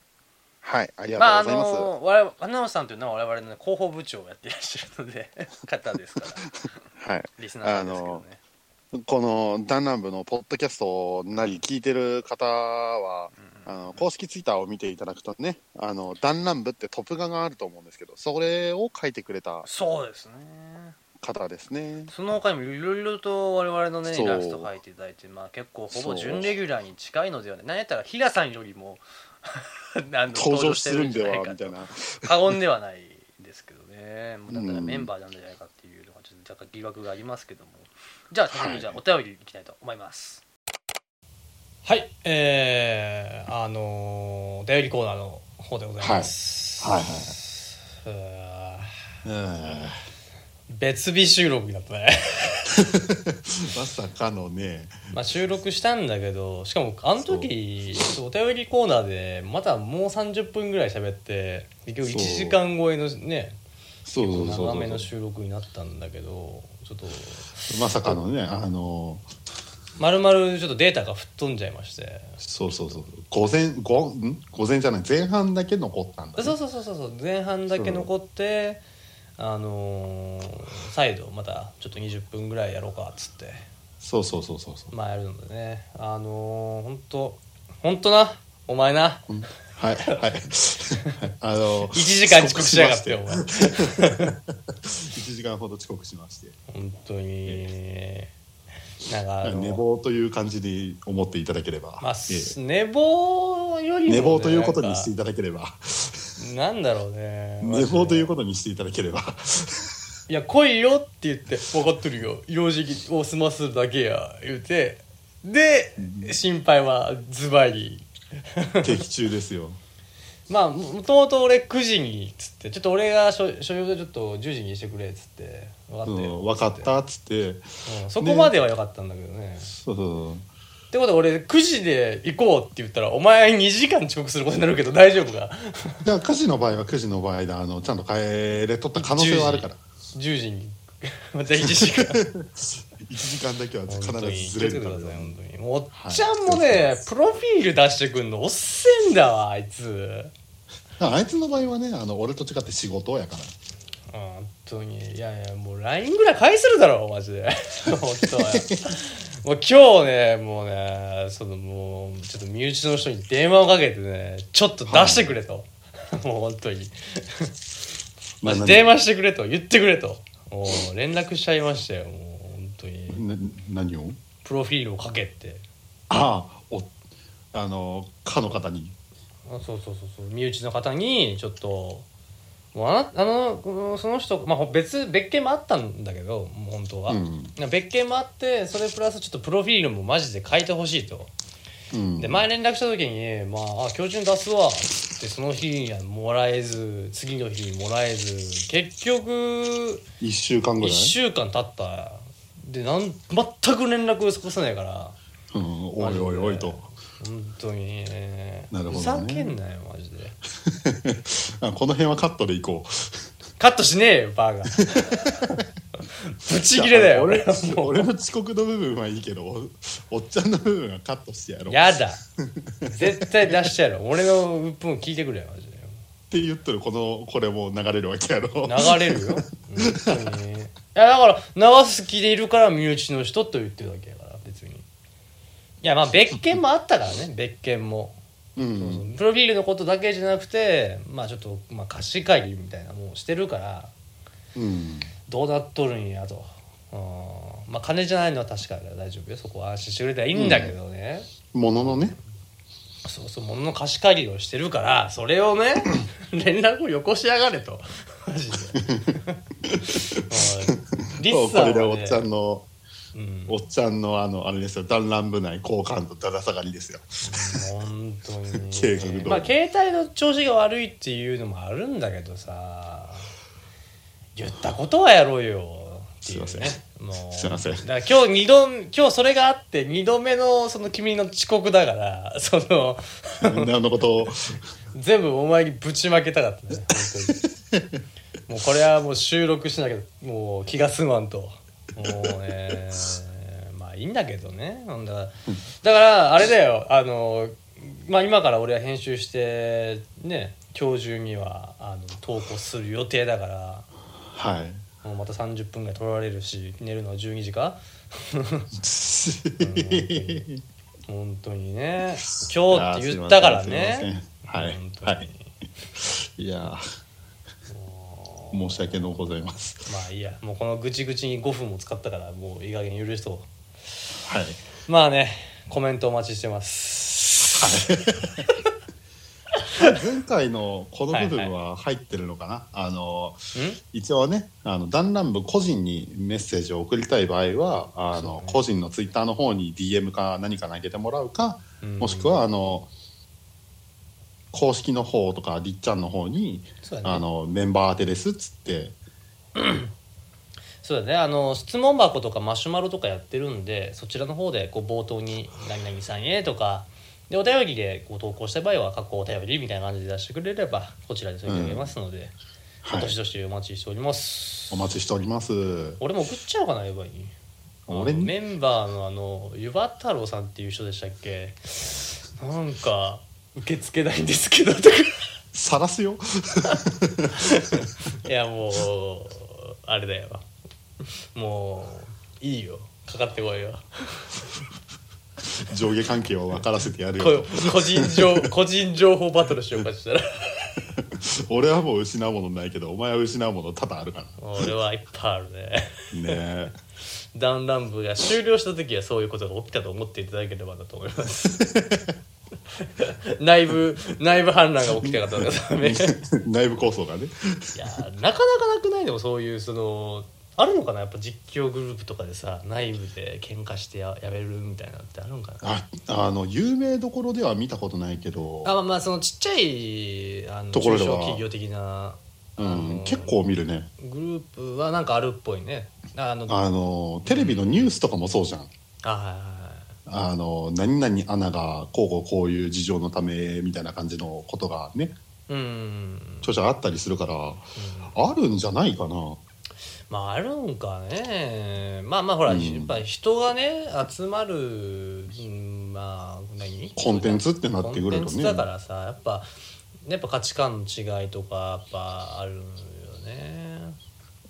はいありがまああとうございます、の我々花之内さんというのは我々の、ね、広報部長をやっていらっしゃるので 方ですから。はい。リスナーさんですけどね。このダンラン部のポッドキャストなり聞いてる方は、あの公式ツイッターを見ていただくとね、あのダンラン部ってトップ画があると思うんですけど、それを書いてくれたそうですね。方ですね。その他にもいろいろと我々のねイラスト描いていただいて、まあ、結構ほぼ準レギュラーに近いのではない何やったら平さんよりも 登場するんではみたいな。過言ではないですけどね。もうだからうん。メンバーなんじゃないかっていうのがちょっと若干疑惑がありますけども。じゃあ早速じゃあお便りいきたいと思います。はい。えー、あのお便りコーナーの方でございます。はい。うん別日収録になったね。まさかのね、まあ収録したんだけどしかもあの時お便りコーナーでまたもう30分ぐらい喋って結局1そう。時間超えのねそうそう長めのそ収録になったんだけどちょっとう。まさかのね、あの、まるまるちょっとデータが吹っ飛んじゃいまして。そうそうそう、午前、午ん？午前じゃない、前半だけ残ったんだ、ね。そうそうそうそうそう。前半だけ残ってあのー再度またちょっと20分ぐらいやろうかっつって。そうそうそうそうそう。まあやるのでね。あのー、ほんとほんとな？お前な？うん。はいはい。あの1時間遅刻しやがってお前。1時間ほど遅刻しまして。本当に。なんか寝坊という感じで思っていただければ、まあ、ええ。寝坊よりも、ね、寝坊ということにしていただければなんだろうね。寝坊というこことにしていただければ。いや来いよって言って分かってるよ。用事を済ますだけや言うて。で心配はズバリ。的中ですよ。まあもともと俺9時にっつってちょっと俺が所所用でちょっと10時にしてくれっつって分かったよ、うん分かったっつって。うんそこまでは良かったんだけどね。そうそうってことは俺9時で行こうって言ったらお前2時間遅刻することになるけど大丈夫か？じゃあ9時の場合は9時の場合であのちゃんと帰れとった可能性はあるから。10時に。また1時間。1時間だけは必ずずれるから。本当に。おっちゃんもね、プロフィール出してくんのおっせんだわあいつ。あいつの場合はねあの俺と違って仕事やから。本当に。いやいやもう LINE ぐらい返せるだろマジで。本当はもう今日ねもうねそのもうちょっと身内の人に電話をかけてねちょっと出してくれと、もう本当に。マジな電話してくれと言ってくれと。もう連絡しちゃいましたよもう本当に。な何を？プロフィールをかけって。ああおあのかの方に。あそうそうそうそう。身内の方にちょっともうあなあのその人、まあ、ほ別別件もあったんだけどもう本当は、うん。別件もあってそれプラスちょっとプロフィールもマジで変えてほしいと。うん。で前連絡した時に「まあ、あ今日中に出すわ」ってその日にはもらえず次の日にもらえず。結局1週間ぐ1らい、週間経った。でなん全く連絡を起こさないから。うん、おいおいおいと本当にね。なるほどね。ふざけんなよマジで。あこの辺はカットでいこう。カットしねえよバーが。ブチギレだよ。俺俺もう。俺の遅刻の部分はいいけどおおっちゃんの部分はカットしてやろう。っやだ。絶対出してやろ俺の鬱憤聞いてくれよマジで。て言ってるこのこれも流れるわけやろ。流れるよ。本当に。いやだから流す気でいるから身内の人と言ってるだけやまあ別件もあったからね 別件も、うそうそうん。プロフィールのことだけじゃなくてまあちょっと、まあ、貸し借りみたいなもんしてるからうん。どうなっとるんやと。うん。まあ金じゃないのは確かだから大丈夫よ。そこは安心してくれたらいいんだけどね、もののね。そうそう物の貸し借りをしてるからそれをね 連絡をよこしやがれと。マジで。おい。リそうッサンは、これでおっちゃんねのうん、おっちゃんのあのあれですよ弾丸部内好感度だだ下がりですよ。本当に 計画まあ携帯の調子が悪いっていうのもあるんだけどさ。言ったことはやろうよっていうね。すいませもう。すいません。だから今日二度今日それがあって二度目のその君の遅刻だからその何のことを。全部お前にぶちまけたかったねもうこれはもう収録しなきゃもう気が済まんともうねまあいいんだけどね。ほんだからだからあれだよ。あのまあ今から俺は編集してね今日中にはあの投稿する予定だから。はい。もうまた30分ぐらい取られるし寝るのは12時か？本当にね。今日って言ったからね。はい。はい。いや申し訳のございます。まあいいや。もうこのぐちぐちに5分も使ったからもういい加減許しとはい。まあねコメントお待ちしてます。前回のこの部分は入ってるのかな、あのん？一応ねあの弾丸部個人にメッセージを送りたい場合はあの、個人のツイッターの方に DM か何か投げてもらうか、うん。もしくはあの公式の方とかりっちゃんの方に、ね。あのメンバー宛てですっつって。そうだね。あの質問箱とかマシュマロとかやってるんでそちらの方でこう冒頭に「何々さんへ」とかでお便りでこう投稿した場合は「過去お便り」みたいな感じで出してくれればこちらで取り上げますので、はい。どしどしお待ちしております、お待ちしております。俺も送っちゃおうかなエヴァに俺に？メンバーのあの湯葉太郎さんっていう人でしたっけ？なんか受け付けないんですけどとか。晒すよ。いやもうあれだよ。もういいよ。かかってこいよ。上下関係を分からせてやるこよ個人情個人情報バトルしようかしたら。俺はもう失うものないけどお前は失うもの多々あるか俺はいっぱいあるね。らねダンラン部が終了した時はそういうことが起きたと思っていただければなと思います 内部内部反乱が起きたかったらダメい内部構想がね。やなかなかなくない？でもそういうそのあるのかな？やっぱ実況グループとかでさ内部で喧嘩してややめるみたいなのってあるんかな？ああの有名どころでは見たことないけど。あまあまあそのちっちゃいあのところでは。中小企業的なうあのん、結構見るね。グループはなんかあるっぽいね。あのあのテレビのニュースとかもそうじゃん。あはいはいはいあの何々アナがこうこうこういう事情のためみたいな感じのことがねうん。ちょちょあったりするから、あるんじゃないかな。まああるんかね。まあまあほら、うん。やっぱ人がね集まる、うんまあ何？コンテンツってなってくるとね。コンテンツだからさやっぱやっぱ価値観の違いとかやっぱあるよね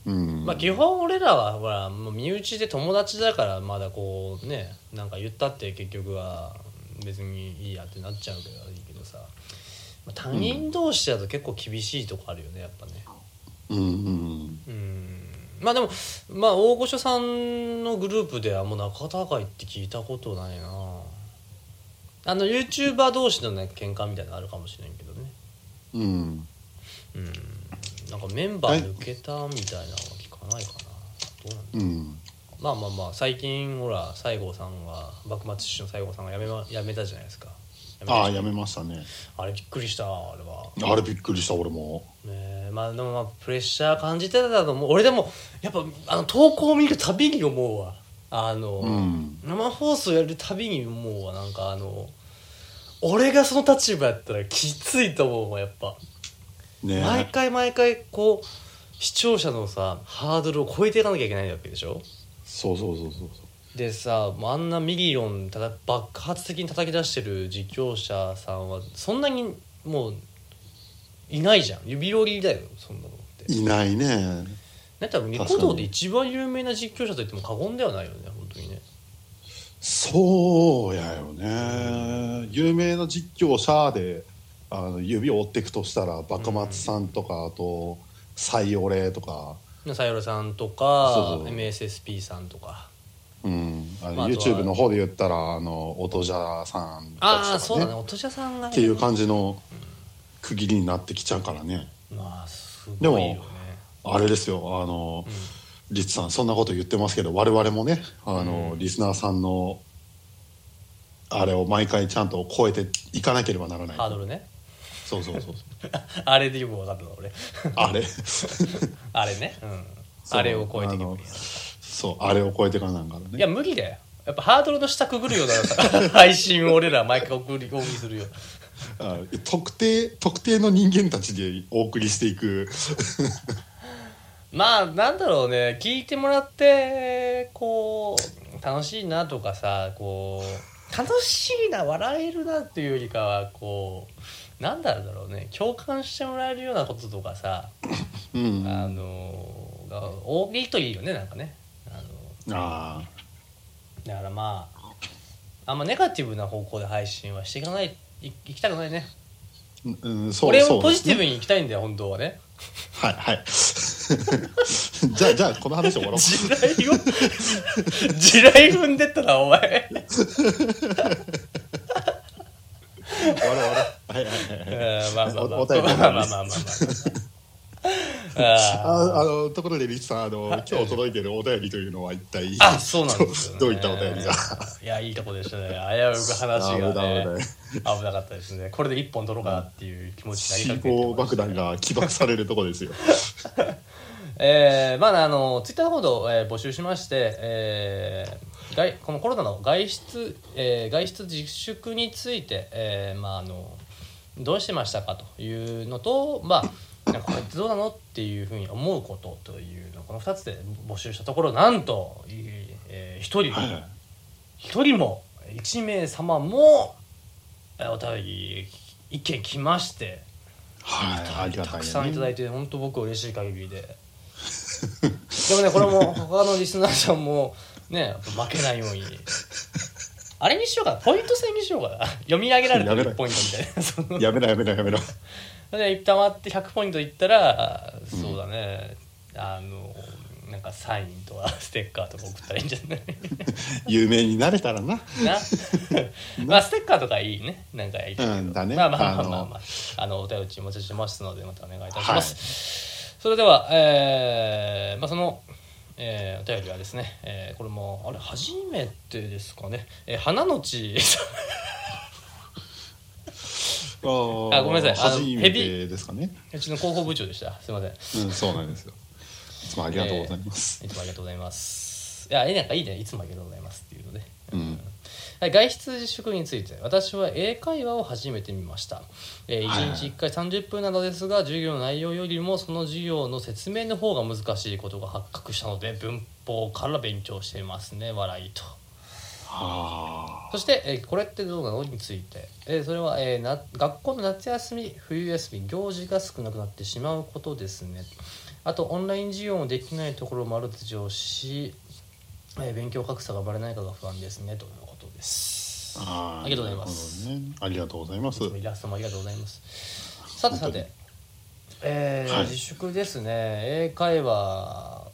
うん。まあ基本俺らはほらもう身内で友達だからまだこうねなんか言ったって結局は別にいいやってなっちゃうけどいいけどさ。まあ他人同士だと結構厳しいとこあるよねやっぱね。うんうんうん。まあでもまあ大御所さんのグループではもう仲高いって聞いたことないな。あの YouTuber 同士のね喧嘩みたいなのあるかもしれんけどね。うん。うんなんかメンバー抜けたみたいなのは聞かないかな。どうなんだう。ん。まあまあまあ最近ほら西郷さんが幕末志士の西郷さんが辞め,、ま、辞めたじゃないですか。ああやめましたね。あれびっくりしたあれは。あれびっくりした俺も。ねえまあでもまあプレッシャー感じてたと思う。俺でもやっぱあの投稿を見るたびに思うわ。あの、うん。生放送やるたびに思うわ。なんかあの俺がその立場やったらきついと思うわやっぱ、ね。毎回毎回こう視聴者のさハードルを超えていかなきゃいけないわけでしょ？そうそうそうそうでさあんなミリオンただ爆発的に叩き出してる実況者さんはそんなにもういないじゃん。指折りだよそんなのって。いないね。なんかニコ動で一番有名な実況者と言っても過言ではないよね本当にね。そうやよね。有名な実況者であの指を追っていくとしたら幕末さんとかあと「サイオレ」とか。さよろさんとかそうそう。MSSP さんとか。うん、あの YouTube の方で言ったらあの音じゃさんああたちとかそうだね。おとじゃさんがね。っていう感じの区切りになってきちゃうからね。まあすでもごいよね。あれですよ。あの、リツさんそんなこと言ってますけど我々もねあの、うん。リスナーさんのあれを毎回ちゃんと超えていかなければならない。ハードルねそうそうそう あれでよく分かったの俺。あれ？あれね。うん。そう。あれを超えていけばいいそうあれを超えていかなんからね。いや無理だよ。やっぱハードルの下くぐるような 配信を俺ら毎回送り送りするよ。あ特定特定の人間たちでお送りしていく。まあなんだろうね。聞いてもらってこう楽しいなとかさこう楽しいな笑えるなっていうよりかはこうなんだろうね共感してもらえるようなこととかさ、うん。あのが大きいといいよねなんかね。あのあだからまああんまネガティブな方向で配信はしていかないいいきたくないね。ーうんそう俺もポジティブに行きたいんだよ本当はね。はいはい。じゃあじゃあこの話終わろう。地雷を地雷踏んでったなお前 終わろう終わろうはいはいはいはいうんまあまあまあお便りまあまあまあまあまああああのところでリツさんあの今日届いてるお便りというのは一体あそうなんです、ね、どういったお便りがいやいいとこでしたね危うく話が危ないね危なかったですねこれで一本取ろうかなっていう気持ちになりかけて爆弾が起爆されるとこですよえーまだあのツイッターの方で、えー募集しまして、えー外このコロナの外出、えー外出自粛について、えーまあ、あのどうしてましたかというのと、まあ、なんかこれってどうなのっていうふうに思うことというのこの2つで募集したところなんと、えー、1人、はいはい。一人も1名様もえーお便り一件来ましてはいたくさんいただいてて本当僕は嬉しい限りで。でもねこれも他のリスナーさんもね負けないように。あれにしようかな。ポイント制にしようかな。読み上げられてやめろるポイントみたいな。その。やめろやめろやめろ。で一旦割って100ポイントいったらそうだね、あのなんかサインとか ステッカーとか送ったらいいんじゃない？有名になれたらな。な。まあステッカーとかいいね。なんかやりたいけど、うんだね。まあまあまあまあ、まあ、あのお便りお待ちしてますのでまたお願いいたします、それではえーまあそのえーお便りはですね、えーこれもあれ初めてですかね、えー花のち。ああごめんなさい。初めてですかね。うちの広報部長でした。すいません。うんそうなんですよ。いつもありがとうございます、いつもありがとうございます。いやえなんかいいね。いつもありがとうございますっていうので、うん。はい外出自粛について私は英会話を始めてみました、えーはい。1日1回30分などですが授業の内容よりもその授業の説明の方が難しいことが発覚したので文法から勉強していますね。笑いと。はそして、えーこれってどうなの？について、えーそれは、えーな学校の夏休み冬休み行事が少なくなってしまうことですね。あとオンライン授業もできないところもあるでしょうし、えー勉強格差が生まれないかが不安ですねとです。あありがとうございます。ね。ありがとうございます。イラストもありがとうございます。さてさてえーはい。自粛ですね。英会話。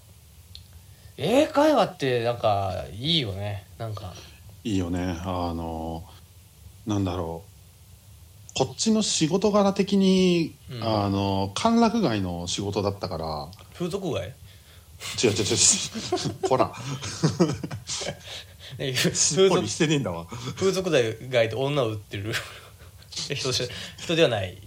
英会話ってなんかいいよね。なんか。いいよね。あのなんだろう。こっちの仕事柄的に、うん。あの歓楽街の仕事だったから。風俗街？違う違う違う。ほら 風俗してねえんだわ。風俗街で女を売ってる。人人ではない。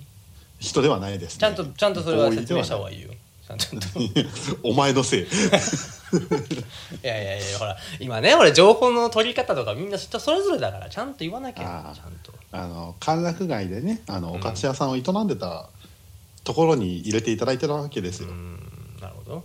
人ではないです、ね、ちゃんとちゃんとそれは説明した方がいいよ。お前のせい。やいやいやほら今ね俺情報の取り方とかみんな人それぞれだからちゃんと言わなきゃちゃんと。あの歓楽街でねあのうん。お菓子屋さんを営んでたところに入れていただいてるわけですよ、うんなるほど。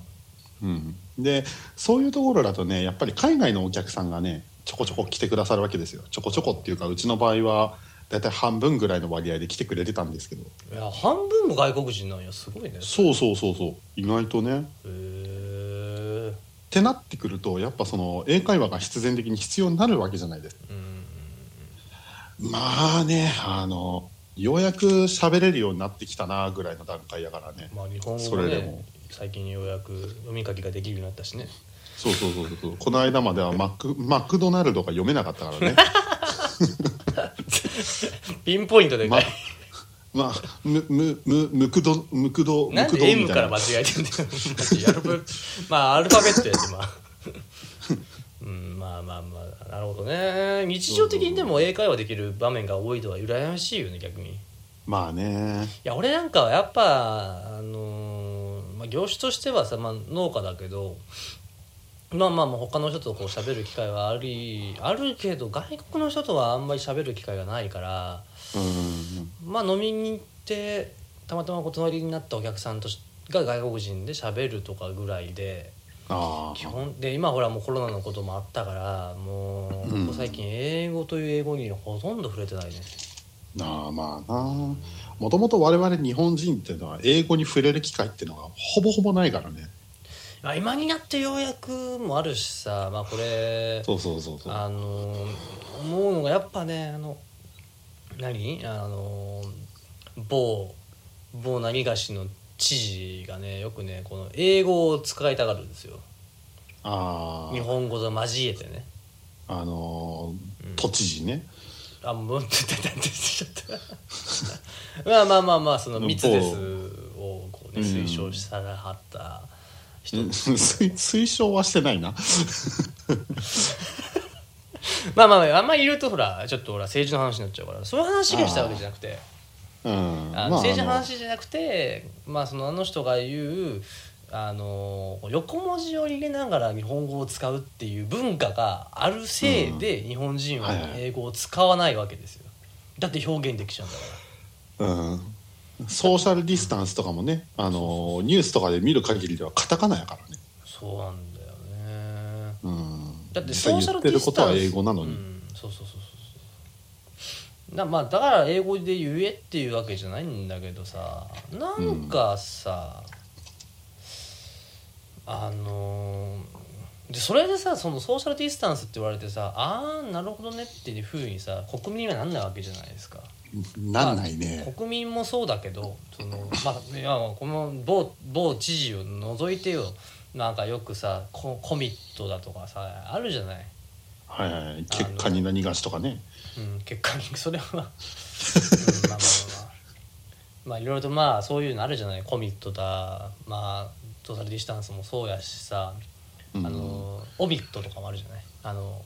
うん。でそういうところだとねやっぱり海外のお客さんがねちょこちょこ来てくださるわけですよ。ちょこちょこっていうかうちの場合はだいたい半分ぐらいの割合で来てくれてたんですけど。いや半分も外国人なんや。すごいね。そうそうそうそう。意外とね。へえってなってくるとやっぱその英会話が必然的に必要になるわけじゃないです。かうんまあねあのようやく喋れるようになってきたなぐらいの段階やからね。まあ日本語それでも。ね最近ようやく読み書きができるようになったしねそうそうそうそう。この間まではマクマクドナルドが読めなかったからね。ピンポイントでかい、まあむむむむくどむくどなんでむくど M みたいなから間違えてんだよ。マジアルファまあアルファベットやってまあ。うんまあまあまあなるほどね。日常的にでも英会話できる場面が多いとは羨ましいよね逆に。いまあね。や俺なんかはやっぱあのーまあ、業種としてはさ、まあ、農家だけどまあまあまあ他の人とこう喋る機会はありあるけど外国の人とはあんまり喋る機会がないからうんまあ飲みに行ってたまたまお隣になったお客さんとしが外国人で喋るとかぐらいであ基本で今ほらもうコロナのこともあったからもううん。ここ最近英語という英語にほとんど触れてないね。あなあまあな。もともと我々日本人っていうのは英語に触れる機会っていうのがほぼほぼないからねまあ今になってようやくもあるしさまあこれそうそうそうそう。あの思うのがやっぱねあの何？あの某某何がしの知事がねよくねこの英語を使いたがるんですよ。ああ日本語と交えてね。あのーうん。都知事ね。あもう 出てた出てちゃった まあまあまあまあその密ですをこうねうん。推奨したらはった人、推推奨はしてないな。まあまあまああんまり言うとほらちょっとほら政治の話になっちゃうからそういう話がしたわけじゃなくて。うん。あの政治のあ話じゃなくてまあそのあの人が言うあの横文字を入れながら日本語を使うっていう文化があるせいで日本人は英語を使わないわけですよ。だって表現できちゃうんだから。うんソーシャルディスタンスとかもねあのニュースとかで見る限りではカタカナやからね。そうなんだよね。うん。だってソーシャル言ってるディスタンスことは英語なのに、うん、そうそうそうそうそう。だまあだから英語で言えっていうわけじゃないんだけどさなんかさ、あのーでそれでさそのソーシャルディスタンスって言われてさああなるほどねっていうふうにさ国民にはなんないわけじゃないですか。なんないね、国民もそうだけどその、まあ、いやこの某某知事を除いてよ。なんかよくさココミットだとかさあるじゃない。はいはい結果に何がしとかね。うん、結果にそれは、うん、まあまあまあまあ。まあいろいろとまあそういうのあるじゃない。コミットだ。まあソーシャルディスタンスもそうやしさ、うん。あのオミットとかもあるじゃない。あの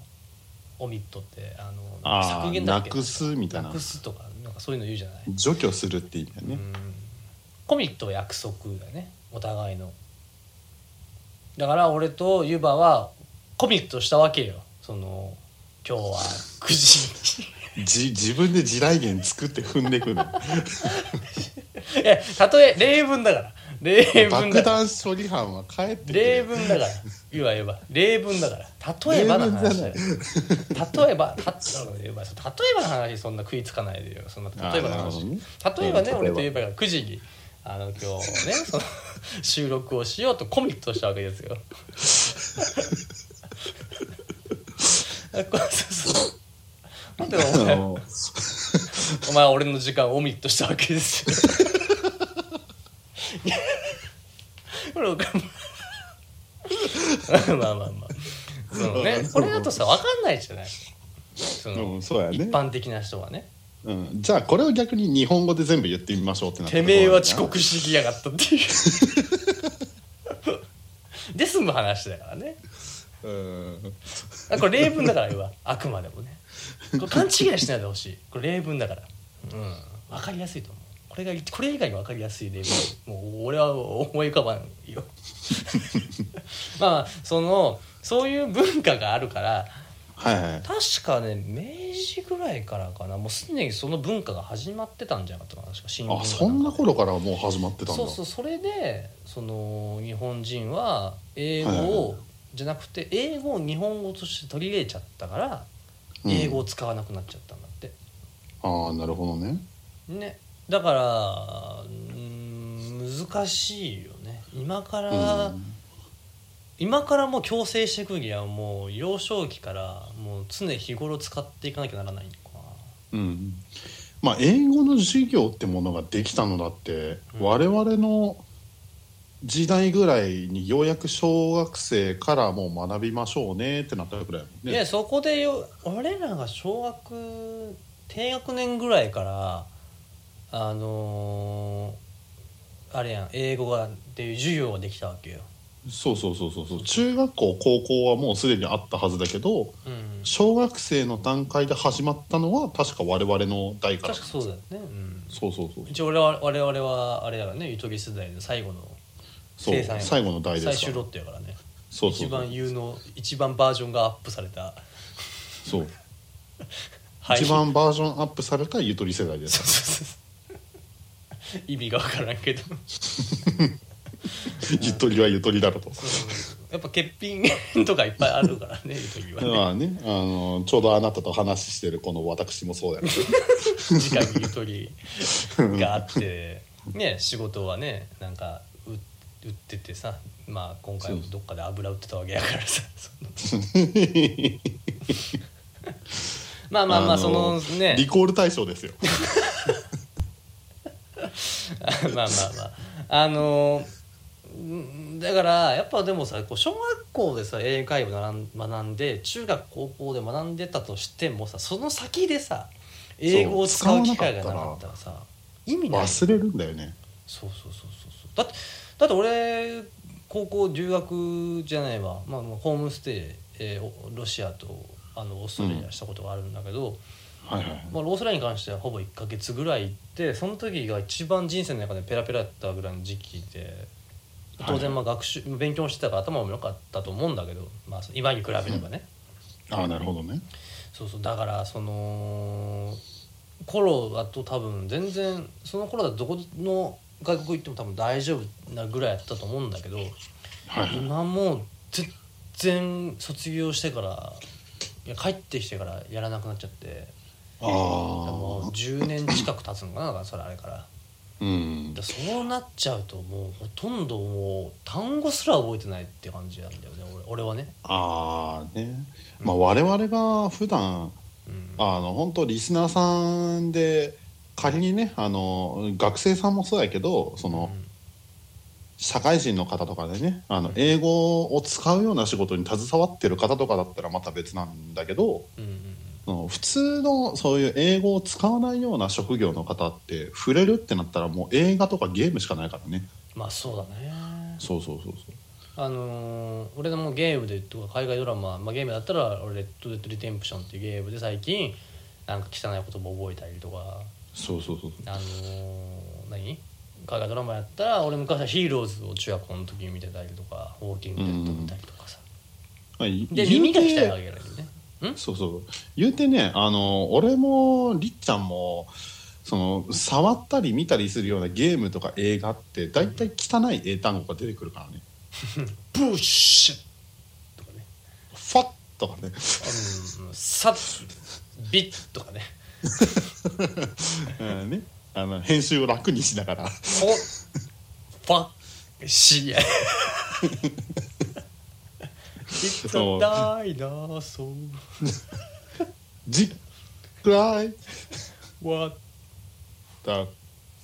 オミットってあの削減だっけ？なくすみたいな。なくすとかかそういうの言うじゃない、除去するって意味だね、うん、コミットは約束だよね。お互いの。だから俺とユバはコミットしたわけよ。その今日は9時に。じ自分で地雷原作って踏んでくるの。え例え例文だから例文爆だから。弾処理班は帰ってくる。例文だから。言わば例文だから。例えばの話だよ。例えばた例えば例えばの話そんな食いつかないでよ。そんな例えばの話、あーなるほどね。例えばね、うん俺と言えば9時にあの今日ねその 収録をしようとコミットしたわけですよ。あ こそうそう。なんでおあ前のお前は俺の時間をオミットしたわけですよこれおかまあまあまあ。そのね。これだとさ分かんないじゃない。その、うんそうやね。一般的な人はね。うん、じゃあこれを逆に日本語で全部言ってみましょうってなったてらめえは遅刻してきやがったっていう。で済む話だからね。うん。あこれ例文だから要はあくまでもね。これ勘違いしないでほしい。これ例文だから。うん。分かりやすいと思うこれがこれ以外に分かりやすい例文もう俺は思い浮かばんよ。まあまあそのそういう文化があるからはいはい。確かね明治ぐらいからかな。もうすでにその文化が始まってたんじゃなかったかな確か新聞かあそんな頃からもう始まってたんだ。そうそうそれでその日本人は英語はいはい。をじゃなくて英語を日本語として取り入れちゃったからうん。英語を使わなくなっちゃったんだって、ああなるほどね。ねだからうーん難しいよね。今から、うん。今からもう強制していくにはもう幼少期からもう常日頃使っていかなきゃならないのかな。うん。まあ英語の授業ってものができたのだって、うん。我々の時代ぐらいにようやく小学生からもう学びましょうねってなったぐらいね。いやそこでよ俺らが小学低学年ぐらいからあのーあれやん英語がっていう授業ができたわけよ、そうそうそうそうそう。中学校高校はもうすでにあったはずだけどうん、小学生の段階で始まったのは確か我々の代から。確かそうだよね、うん、そうそうそう一応俺は我々はあれだからねゆとり世代の最後のそう生産や最後の代ですから。最終ロットやからね。そうそう一番有能一番バージョンがアップされた。そう。はい一番バージョンアップされたゆとり世代ですそうそうそう意味が分からんけど。ゆとりはゆとりだろと。やっぱ欠品とかいっぱいあるからねゆとりはね。まあねあのちょうどあなたと話してるこの私もそうやから時間にゆとり があってね仕事はねなんかう売っててさまあ今回もどっかで油売ってたわけやからさ まあまあまあのそのね。リコール対象ですよ まあまあまあ。あのんだからやっぱでもさこう小学校でさ英会話学んで中学高校で学んでたとしてもさその先でさ英語を使う機会がなかったらさ意味ない。忘れるんだよね。そうそうそうそうそう。だってだって俺高校留学じゃないわ、まあ、まあホームステイ、えーおロシアとあのオーストラリアしたことがあるんだけど、はいはい。まあ、オーストラリアに関してはほぼ1ヶ月ぐらい行ってその時が一番人生の中でペラペラだったぐらいの時期で当然まあ学習、勉強してたから頭も良かったと思うんだけど、まあ、今に比べればね、ああなるほどね。そうそうだからその頃だと多分全然その頃だとどこの外国行っても多分大丈夫なぐらいやったと思うんだけどはいはい。今もう全然卒業してからいや帰ってきてからやらなくなっちゃって。あもうあ10年近く経つのかなそれあれから。うん。でそうなっちゃうともうほとんどもう単語すら覚えてないって感じなんだよね俺俺はね、ああね。まあ我々が普段うん、あの本当リスナーさんで仮にねあの学生さんもそうやけどその、社会人の方とかでねあの英語を使うような仕事に携わってる方とかだったらまた別なんだけどうんうん普通のそういう英語を使わないような職業の方って触れるってなったらもう映画とかゲームしかないからね。まあそうだね。そうそうそうあのー俺でもゲームでとか海外ドラマ、まあ、ゲームだったら俺「レッド・デッド・リデンプション」っていうゲームで最近なんか汚い言葉覚えたりとか。そうそうそうそう。あのー何？海外ドラマやったら俺昔は「ヒーローズ」を中学校の時に見てたりとか「ウォーキング・デッド」見たりとかさ、まあいで耳が鍛えるわけだけどねそうそう。言うてねあの俺もりっちゃんもその触ったり見たりするようなゲームとか映画って大体汚い英単語が出てくるからね。プッシュとかね。ファッとかね。うんサッビッとかね。う んね。あの編集を楽にしながら。フォファシエ It's そう。a dinosaur じっくらい。What だ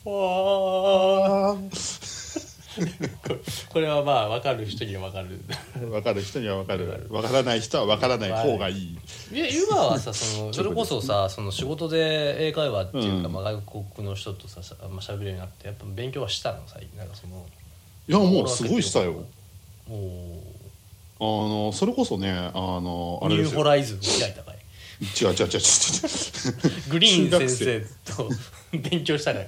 for これはまあ分かる人には分かる。分かる人には分かる。分からない人は分からない方がいい。い。や今はさその それこそさその仕事で英会話っていうか、うん。まあ、外国の人とさしゃまあ、喋るようになってやっぱ勉強はしたの？最近。なんかそのいやもうすごいしたよ。もあのそれこそねあのうニューあれですよ。ホライズンを開いたかい。違う違う違う違う。違 うグリーン先生と勉強したかい。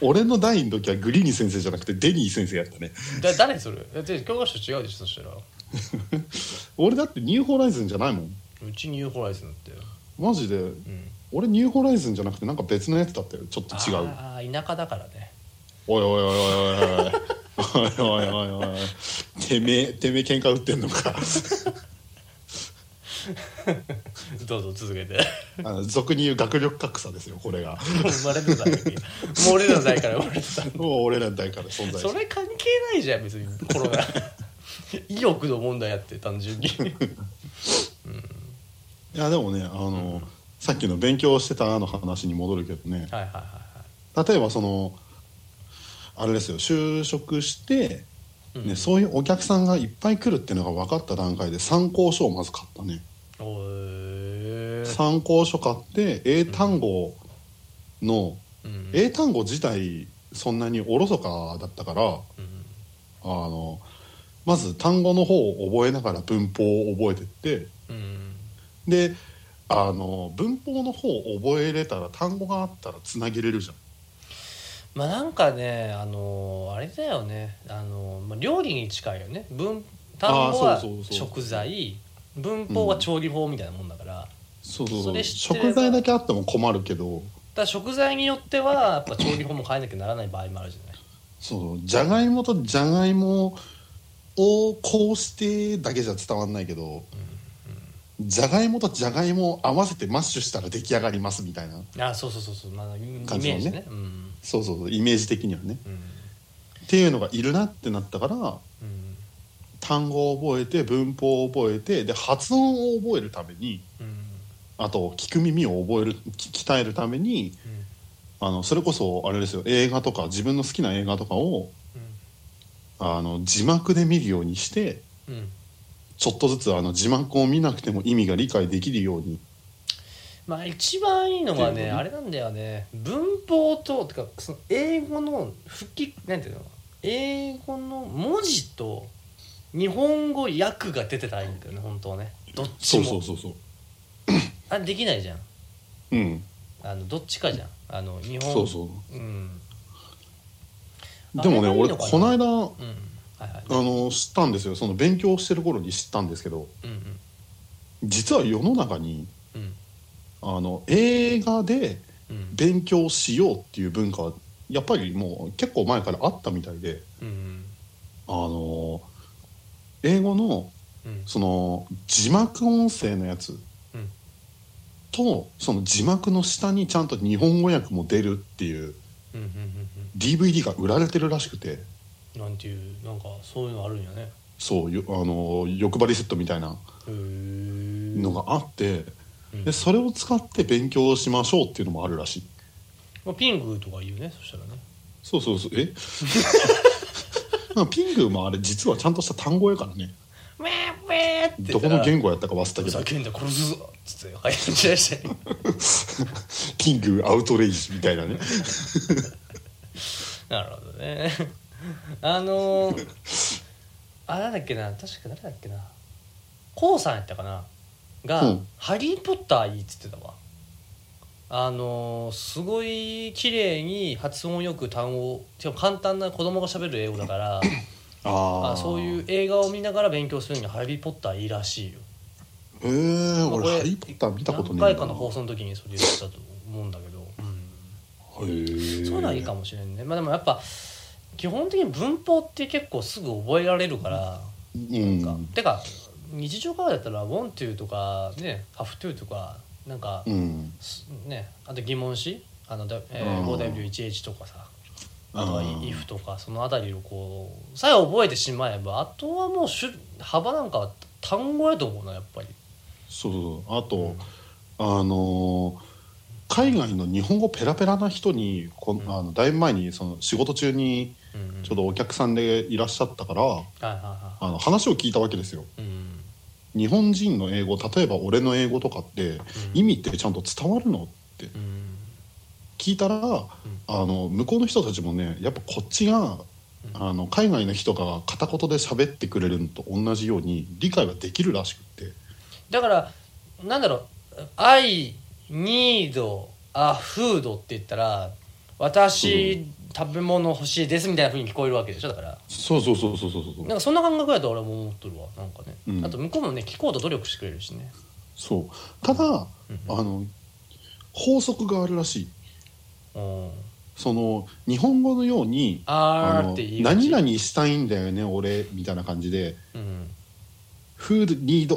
俺の代の時はグリーニー先生じゃなくてデニー先生やったね。だ誰それ？だって教科書違うでしょそしたら。俺だってニューホライズンじゃないもん。うちニューホライズンだってマジで？うん。俺ニューホライズンじゃなくてなんか別のやつだったよ。ちょっと違う。ああ田舎だからね。おいおいおいおいおいおいおいおいおいおい。てめえてめえ喧嘩売ってんのか。どうぞ続けて。あの俗に言う学力格差ですよこれが。生まれた代もう俺らの代から生まれてた。もう俺らの代から存在してそれ関係ないじゃん別に。コロナ意欲の問題やって単純に。いやでもねあの、さっきの勉強してたの話に戻るけどね。はいはいはいはい。例えばそのあれですよ就職して、うん。ね、そういうお客さんがいっぱい来るっていうのが分かった段階で参考書をまず買ったね。参考書買って英単語の、うん。英単語自体そんなにおろそかだったからうん。あのまず単語の方を覚えながら文法を覚えてってうん。であの文法の方を覚えれたら単語があったらつなげれるじゃんまあなんかねあのあれだよね。あの、まあ、料理に近いよね。文単語は食材。文法は調理法みたいなもんだから,、だかそうそう。そう食材だけあっても困るけど。ら食材によってはやっぱ調理法も変えなきゃならない場合もあるじゃない。そうじゃがいもとじゃがいもをこうしてだけじゃ伝わんないけど、じゃがいもとじゃがいもを合わせてマッシュしたら出来上がりますみたいなあそうそうそうそう、まあ、イメージね。うんそうそうそうイメージ的にはね。うん。っていうのがいるなってなったからうん。単語を覚えて文法を覚えてで発音を覚えるためにうん。あと聞く耳を覚えるき鍛えるためにあのそれこそあれですよ映画とか自分の好きな映画とかをあの字幕で見るようにしてちょっとずつあの字幕を見なくても意味が理解できるようにまあ一番いいのはねあれなんだよね。文法とてかその英語の吹きなんていうの英語の文字と日本語訳が出てたらいいんだよね本当はね。どっちそうもそうそうそう。あできないじゃん。うん。あのどっちかじゃん。あの日本。そうそう。うん。でもね俺あれがいいのかな。この間うん。はいはい。あの知ったんですよ。その勉強してる頃に知ったんですけどうんうん。実は世の中にうんあの映画でうん。勉強しようっていう文化はやっぱりもう結構前からあったみたいでうんあの英語のうん。その字幕音声のやつうん。とその字幕の下にちゃんと日本語訳も出るっていう DVD が売られてるらしくて。うんなんていうなんかそういうのあるんやね。そうよあの欲張りセットみたいなのがあってうんでそれを使って勉強しましょうっていうのもあるらしい。まあ、ピングとか言うねそしたらね。そうそうそう。え？まあピングもあれ実はちゃんとした単語やからね。ウェーウェーってどこの言語やったか忘れたけど。叫んで殺すぞっつってし キングアウトレイジみたいなね。なるほどね。あのー、あなんだっけな確か誰だっけな。こうさんやったかなが、うん。ハリー・ポッターいいっつってたわ。あのーすごい綺麗に発音よく単語しかも簡単な子供が喋る英語だから ああそういう映画を見ながら勉強するにはハリー・ポッターいいらしいよ。へえまあこれ俺ハリー・ポッター見たこと何な。い回かの放送の時にそれ言ってたと思うんだけど、うん。へえそういうのはいいかもしれんね。まあでもやっぱ基本的に文法って結構すぐ覚えられるから、うん。なんか。てか日常会話だったら「want to」とかね「have to」とかなんか、うん。すねあと疑問詞？あの、だえうんー、5W11 とかさあとはうん if とかそのあたりをこうさえ覚えてしまえばあとはもう種幅なんかは単語やと思うなやっぱり。そうそうあと、あのー海外の日本語ペラペラな人にこんうん。あのだいぶ前にその仕事中にうんちょうどお客さんでいらっしゃったから、あの話を聞いたわけですよ。いうん日本人の英語例えば俺の英語とかって意味ってちゃんと伝わるのってうん。聞いたら、あの向こうの人たちもねやっぱこっちがあの海外の人が片言で喋ってくれるのと同じように理解はできるらしくって。だからなんだろう「I need a food」って言ったら「私、食べ物欲しいです」みたいなふうに聞こえるわけでしょだから。そうそうそうそうそうそう。なんかそんな感覚だと俺も思っとるわ。なんかね、うん。あと向こうもね聞こうと努力してくれるしね。そう。ただ、うんあの法則があるらしい。うんその日本語のようにああーのって言いがち。何々したいんだよね俺みたいな感じでうん「Food need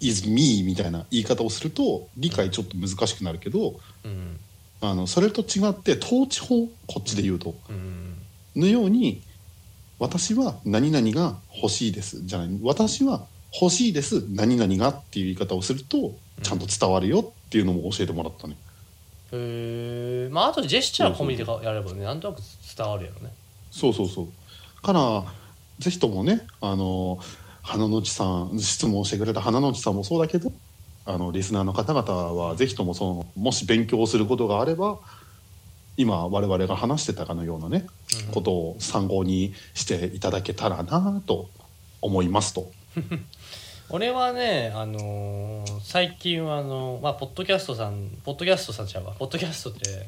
is me」みたいな言い方をすると理解ちょっと難しくなるけどうんあのそれと違って統治法こっちで言うと。うん。のように「私は何々が欲しいです」じゃない「私は欲しいです。何々が」っていう言い方をするとちゃんと伝わるよっていうのも教えてもらったね。へえまああとジェスチャー込みでやればねなんとなく伝わるやろね。そうそうそう。からぜひともねあの花の内さん質問してくれた花の内さんもそうだけどあのリスナーの方々はぜひともそのもし勉強することがあれば今我々が話してたかのようなね、うん。ことを参考にしていただけたらなと思いますと。俺はね、あのー最近はあの、まあ、ポッドキャストさんポッドキャストさんちゃうわ。ポッドキャストって、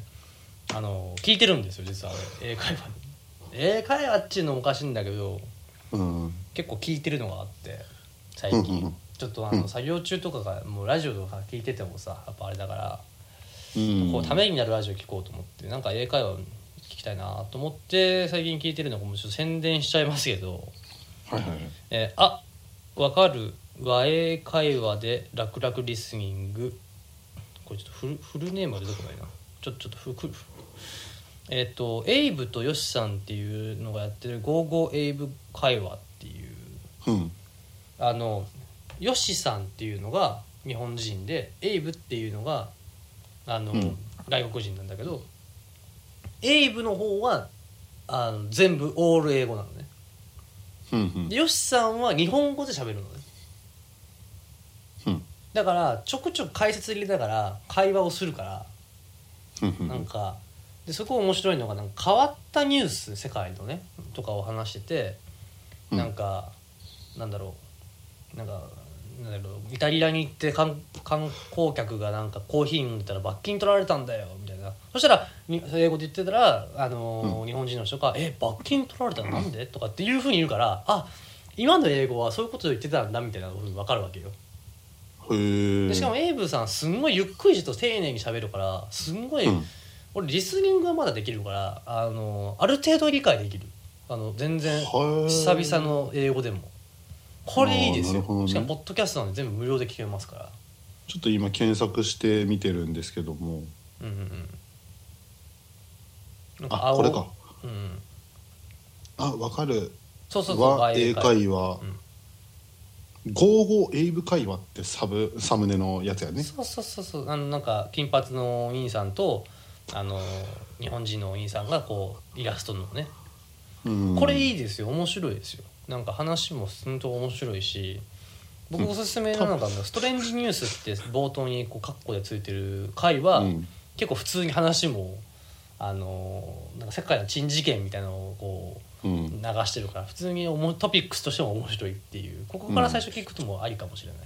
あのー聞いてるんですよ実は。俺英会話英会話っちゅうのもおかしいんだけどうん。結構聞いてるのがあって最近、うんうんうんちょっとあのうん。作業中とかがもうラジオとか聞いててもさやっぱあれだから、うん。こうためになるラジオ聞こうと思ってなんか英会話聞きたいなと思って最近聞いてるのがもうちょっと宣伝しちゃいますけどはいはいえーあわかる和英会話で楽々リスニング。これちょっとフルフルネームが出てこないな。ちょちょっとふくえっ、とエイブとヨシさんっていうのがやってる「ゴーゴーエイブ会話」っていう。うん。あのヨシさんっていうのが日本人でエイブっていうのがあの、うん。外国人なんだけどエイブの方はあの全部オール英語なのね。うんうん。でヨシさんは日本語で喋るのね。うん。だからちょくちょく解説入れながら会話をするからうんうん。なんかでそこ面白いのがなんか変わったニュース世界のねとかを話しててうん。なんか、なんだろう。なんかなんだろうイタリアに行って観観光客がなんかコーヒー飲んでたら罰金取られたんだよみたいな。そしたらに英語で言ってたら、あのー日本人の人が「え罰金取られたの？なんで?」とかっていうふうに言うからあ今の英語はそういうことを言ってたんだみたいなふうに分かるわけよ。へえでしかもエイブさんすんごいゆっくりと丁寧に喋るからすんごい、うん。俺リスニングはまだできるからあのある程度理解できる。あの全然は久々の英語でもこれいいですよ、ね。しかもポッドキャストなんで全部無料で聞けますから。ちょっと今検索して見てるんですけども。うんうんあこれか。うんうん。あわかる。そうそうそう和英会話。うん「ゴーゴーエイブ会話」ってサブサムネのやつやね。そうそうそうそう。あのなんか金髪のお兄さんとあの日本人のお兄さんがこうイラストのね。うん。これいいですよ。面白いですよなんか話も本当面白いし僕おすすめなのが「ストレンジニュース」って冒頭にこうカッコでついてる回は、うん。結構普通に話もあのなんか世界の珍事件みたいなのをこううん。流してるから普通におもトピックスとしても面白いっていう。ここから最初聞くともありかもしれない、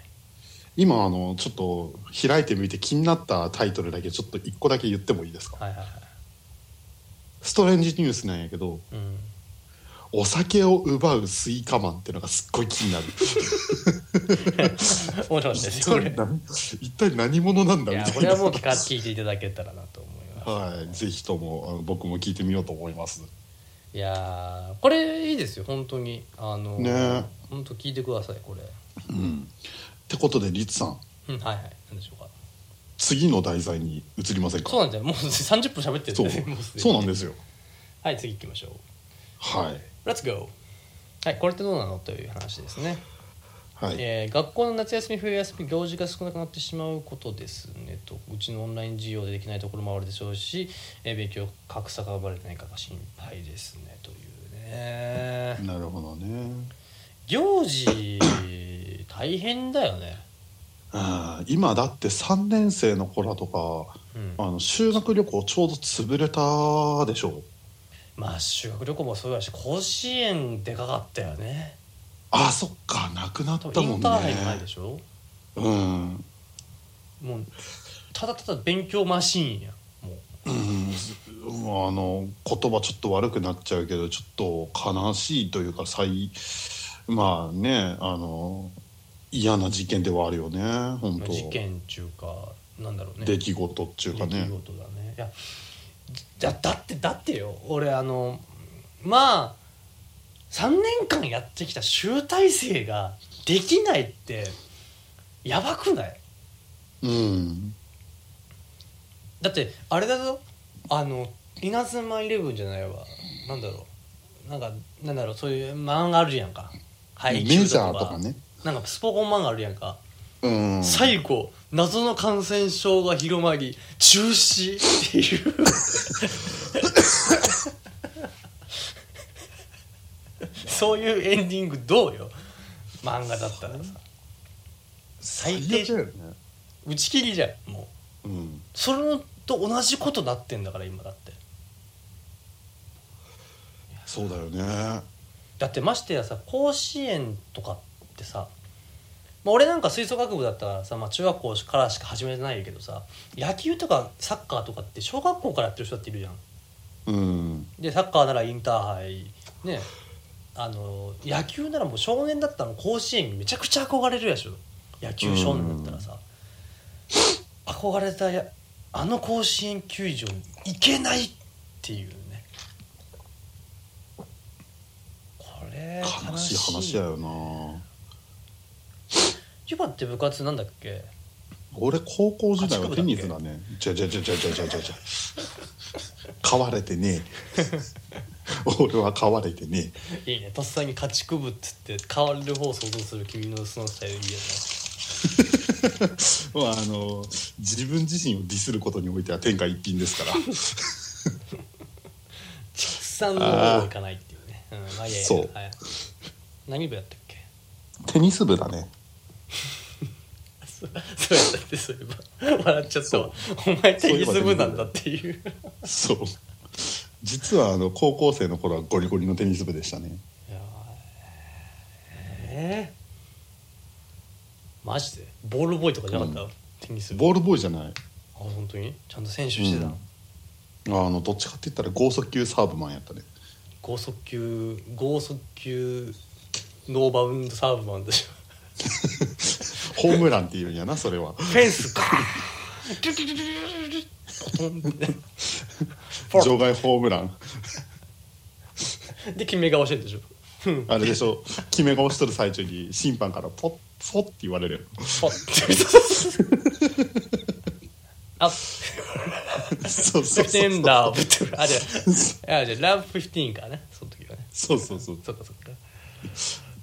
今あのちょっと開いてみて気になったタイトルだけちょっと一個だけ言ってもいいですか？はいはいはい。ストレンジニュースなんやけどうんお酒を奪うスイカマンっていうのがすっごい気になる。面白かったです一よ一体何者なんだいみたいな。やこれはもう聞いていただけたらなと思います。はいぜひともあの僕も聞いてみようと思います。いやーこれいいですよ本当に。あのね。本当聞いてくださいこれ。うん。ってことでリツさん。うんはいはい。何でしょうか。次の題材に移りませんか？そうなんだよ。もう30分喋ってるそう。んでもすでに。そうなんですよ。はい次行きましょう。はい、Let's go. はいこれってどうなの？という話ですね、はい。えー学校の夏休み冬休み行事が少なくなってしまうことですね。とうちのオンライン授業でできないところもあるでしょうし、えー勉強格差が生まれてないかが心配ですね。というね。なるほどね。行事大変だよね。あー今だって3年生の子らとかうん。あの修学旅行ちょうど潰れたでしょまあ修学旅行もそうだし甲子園でかかったよね。あそっかなくなっ多たもん分インターハイもないねでしょ？うん。もうただただ勉強マシーンや。もう。うん。あの言葉ちょっと悪くなっちゃうけどちょっと悲しいというか最まあねあの嫌な事件ではあるよね本当。事件っていうかなんだろうね。出来事っていうかね。出来事だね。いやだだってだってよ。俺あのまあ3年間やってきた集大成ができないってやばくない？うん。だってあれだぞ。あの稲妻イレブンじゃないわ。なんだろう。なんかなんだろう。そういう漫画あるやんか。配メジャーとかね。なんかスポコン漫画あるやんか、うん。最後謎の感染症が広まり中止。っていうそういうエンディングどうよ？漫画だったらさ。最低。最悪だよね。打ち切りじゃんもう。うん。それと同じことなってんだから今だって。そうだよね。だってましてやさ甲子園とかってさまあ俺なんか吹奏楽部だったからさ、まあ、中学校からしか始めてないけどさ野球とかサッカーとかって小学校からやってる人だっているじゃん。うん。でサッカーならインターハイねあの野球ならもう少年だったら甲子園にめちゃくちゃ憧れるやしょ。野球少年だったらさ。憧れたやあの甲子園球場に行けないっていうね。これ悲しい話だよなユバって部活なんだっけ？俺高校時代はテニスだね。じゃじゃじゃじゃじゃじゃじゃ。じゃ買われてねえ。俺は買われてねいいね。とっさに家畜部っつって変わる方を想像する君のそのスタイルいいよね。えまああの自分自身をディスることにおいては天下一品ですから。畜産の方を行かないっていうね。うん。まあいやいや。そう。はい、何部やったっけ？テニス部だねそそうやってそういえば笑っちゃったわ。お前テニス部なんだっていう。そう。実はあの高校生の頃はゴリゴリのテニス部でしたね。いやえー、マジで？ボールボーイとかじゃなかった、うん。テニス部。ボールボーイじゃない。あ本当に？ちゃんと選手してたの、うん。あのどっちかって言ったら剛速球サーブマンやったね。剛速球剛速球ノーバウンドサーブマンでしょ ホームランっていうんやなそれは。フェンスガーン。ドゥドゥドゥドゥドゥポトンってフォ場外ホームラン。ー で決め顔してるでしょ。うん。あれでしょ。決め顔しとる最中に審判からポッポッって言われるポッ。あ。そうそうそう15ラブってあじゃああじゃあラブ15かねその時はね。そうそうそう。そっかそっか。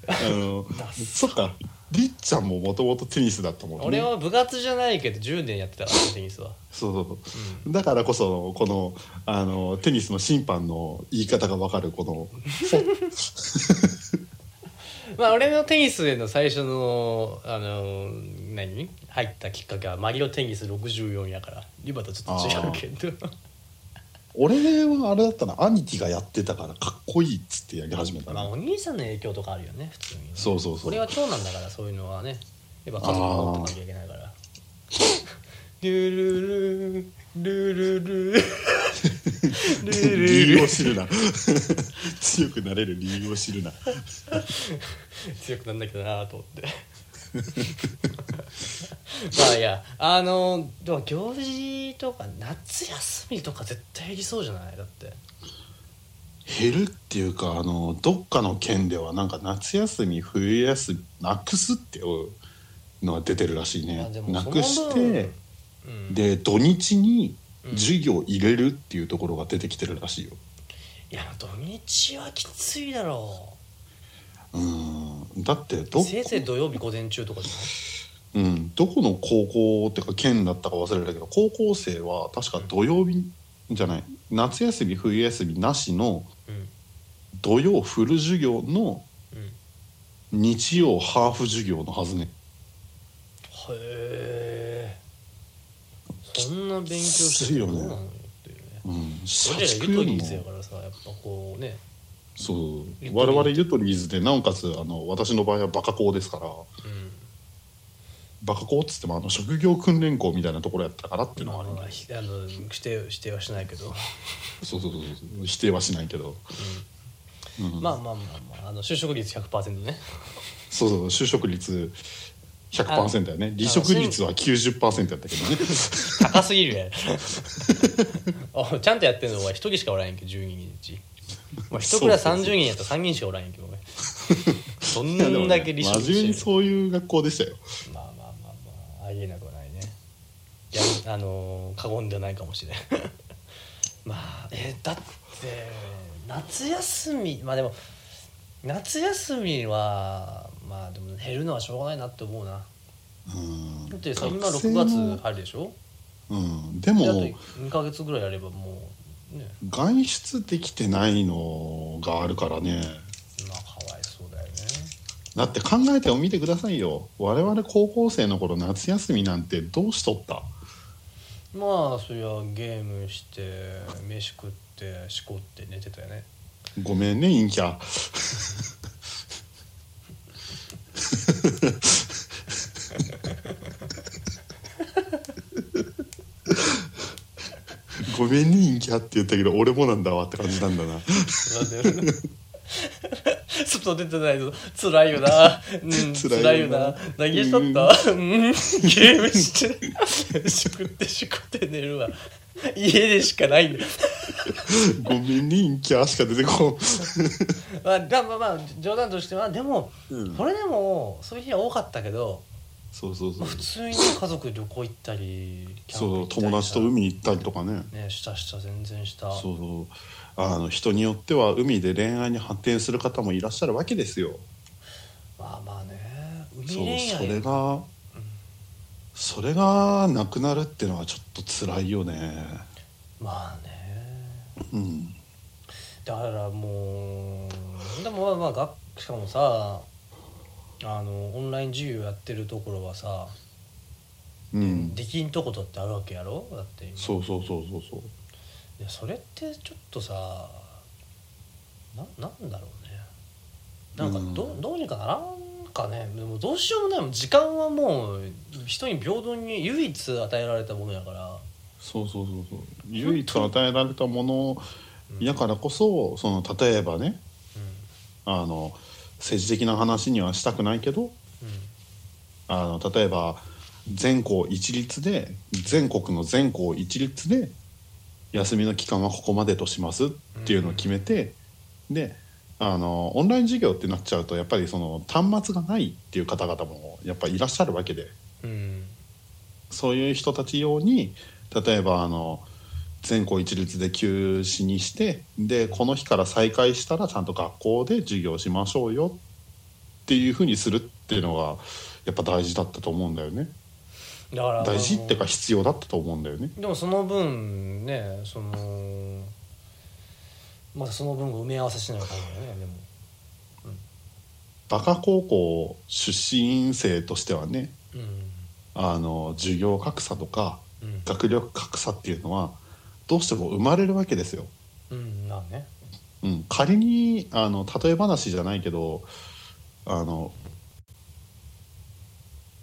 あの そっかりっちゃんももともとテニスだったもんね。俺は部活じゃないけど10年やってたから テニスは。そうそうそう、だからこそこのあのテニスの審判の言い方が分かるこの まあ俺のテニスへの最初のあの何？入ったきっかけはマリオテニス64やから。リバとちょっと違うけど俺はあれだったな。兄貴がやってたからかっこいいっつってやり始めたま、あ、お兄さんの影響とかあるよね普通にね、そうそうそう。俺は長男だからそういうのはねやっぱ家族をってなきゃいけないから。ルールルールルルルルルを知るな。強くなれる理由を知るな。強くなんなきゃなと思って。まあいや。あのでも行事とか夏休みとか絶対減りそうじゃない？だって。減るっていうかあのどっかの県ではなんか夏休み冬休みなくすっていうのが出てるらしいね。なくして分うん。で土日にうん。授業入れるっていうところが出てきてるらしいよ。いや土日はきついだろうん。だってどせいぜい土曜日午前中とかじうん、どこの高校っていうか県だったか忘れたけど高校生は確か土曜日じゃない？夏休み冬休みなしの土曜フル授業のうん。日曜ハーフ授業のはずね。へえ。そんな勉強しててどうなのよっていうね。うん。社俺ら畜よりゆとりーズやもからさやっぱこうねそう。我々ゆとりーズでなおかつあの私の場合はバカ校ですから。うん。バカ校っつってもあの職業訓練校みたいなところやったからっていうのまあはああひあの否定否定はしないけど、そうそうそうそう否定はしないけど、うん。まあまあまあまああの就職率100%ね。そうそう就職率100%やね離職率は90%やったけどね。高すぎるや ちゃんとやってるのは1人しかおらんやんけ10人のうち、まあ、1クラス30人やったら3人しかおらんやんけどね。そんいやでもねだけ離職真面目にそういう学校でしたよ。まあまあまあまあありえなくはないね。いやあのー過言ではないかもしれん。まあえだって夏休みまあでも夏休みはまあでも減るのはしょうがないなって思うな。うん。だってさ今学生6の月あるでしょ？うん、でも2ヶ月ぐらいやればもうね外出できてないのがあるからね。まあかわだって考えてみてくださいよ。我々高校生の頃夏休みなんてどうしとった？まあそりゃゲームして飯食ってしこって寝てたよね。ごめんね陰キャごめんね陰キャって言ったけど俺もなんだわって感じなんだな。なんで外出てないと辛いよな、うん、辛いよな。辛いよな。何しとった、うん、ゲームして。食ってしこって寝るわ。家でしかないんだよ。ごめんね陰キャしか出てこまあだまあまあ冗談としてはでも、ん、うん、それでもそういう日は多かったけど、そうそうそう。まあ、普通に家族旅行行ったりそう友達と海行ったりとかね。ねしたした全然した。そうそう。あの人によっては海で恋愛に発展する方もいらっしゃるわけですよ。まあまあね。海そう恋愛それがそれがなくなるっていうのはちょっと辛いよね。まあね。うん。だからもうでもまあまあがしかもさあのオンライン授業やってるところはさ、うん。できんとことってあるわけやろ？だって今。そうそうそうそうそう。いやそれってちょっとさななんだろうね。なんかど,、うん。どうにかならんかね。でもどうしようもないもん。時間はもう人に平等に唯一与えられたものやから。そうそうそうそう。唯一与えられたものやからこそその例えばねあの政治的な話にはしたくないけどうんうんあの例えば全校一律で全国の全校一律で休みの期間はここまでとしますっていうのを決めて、であのオンライン授業ってなっちゃうとやっぱりその端末がないっていう方々もやっぱいらっしゃるわけで。うん。そういう人たち用に例えばあの全校一律で休止にしてでこの日から再開したらちゃんと学校で授業しましょうよっていうふうにするっていうのがやっぱ大事だったと思うんだよね。だから大事っていうか必要だったと思うんだよね。でもその分ねそのまたその分を埋め合わせしないとダメだよねでも。バカ高校出身生としてはねうん。あの授業格差とかうん。学力格差っていうのはどうしても生まれるわけですよ。うんまあね。うん、仮にあの例え話じゃないけどあの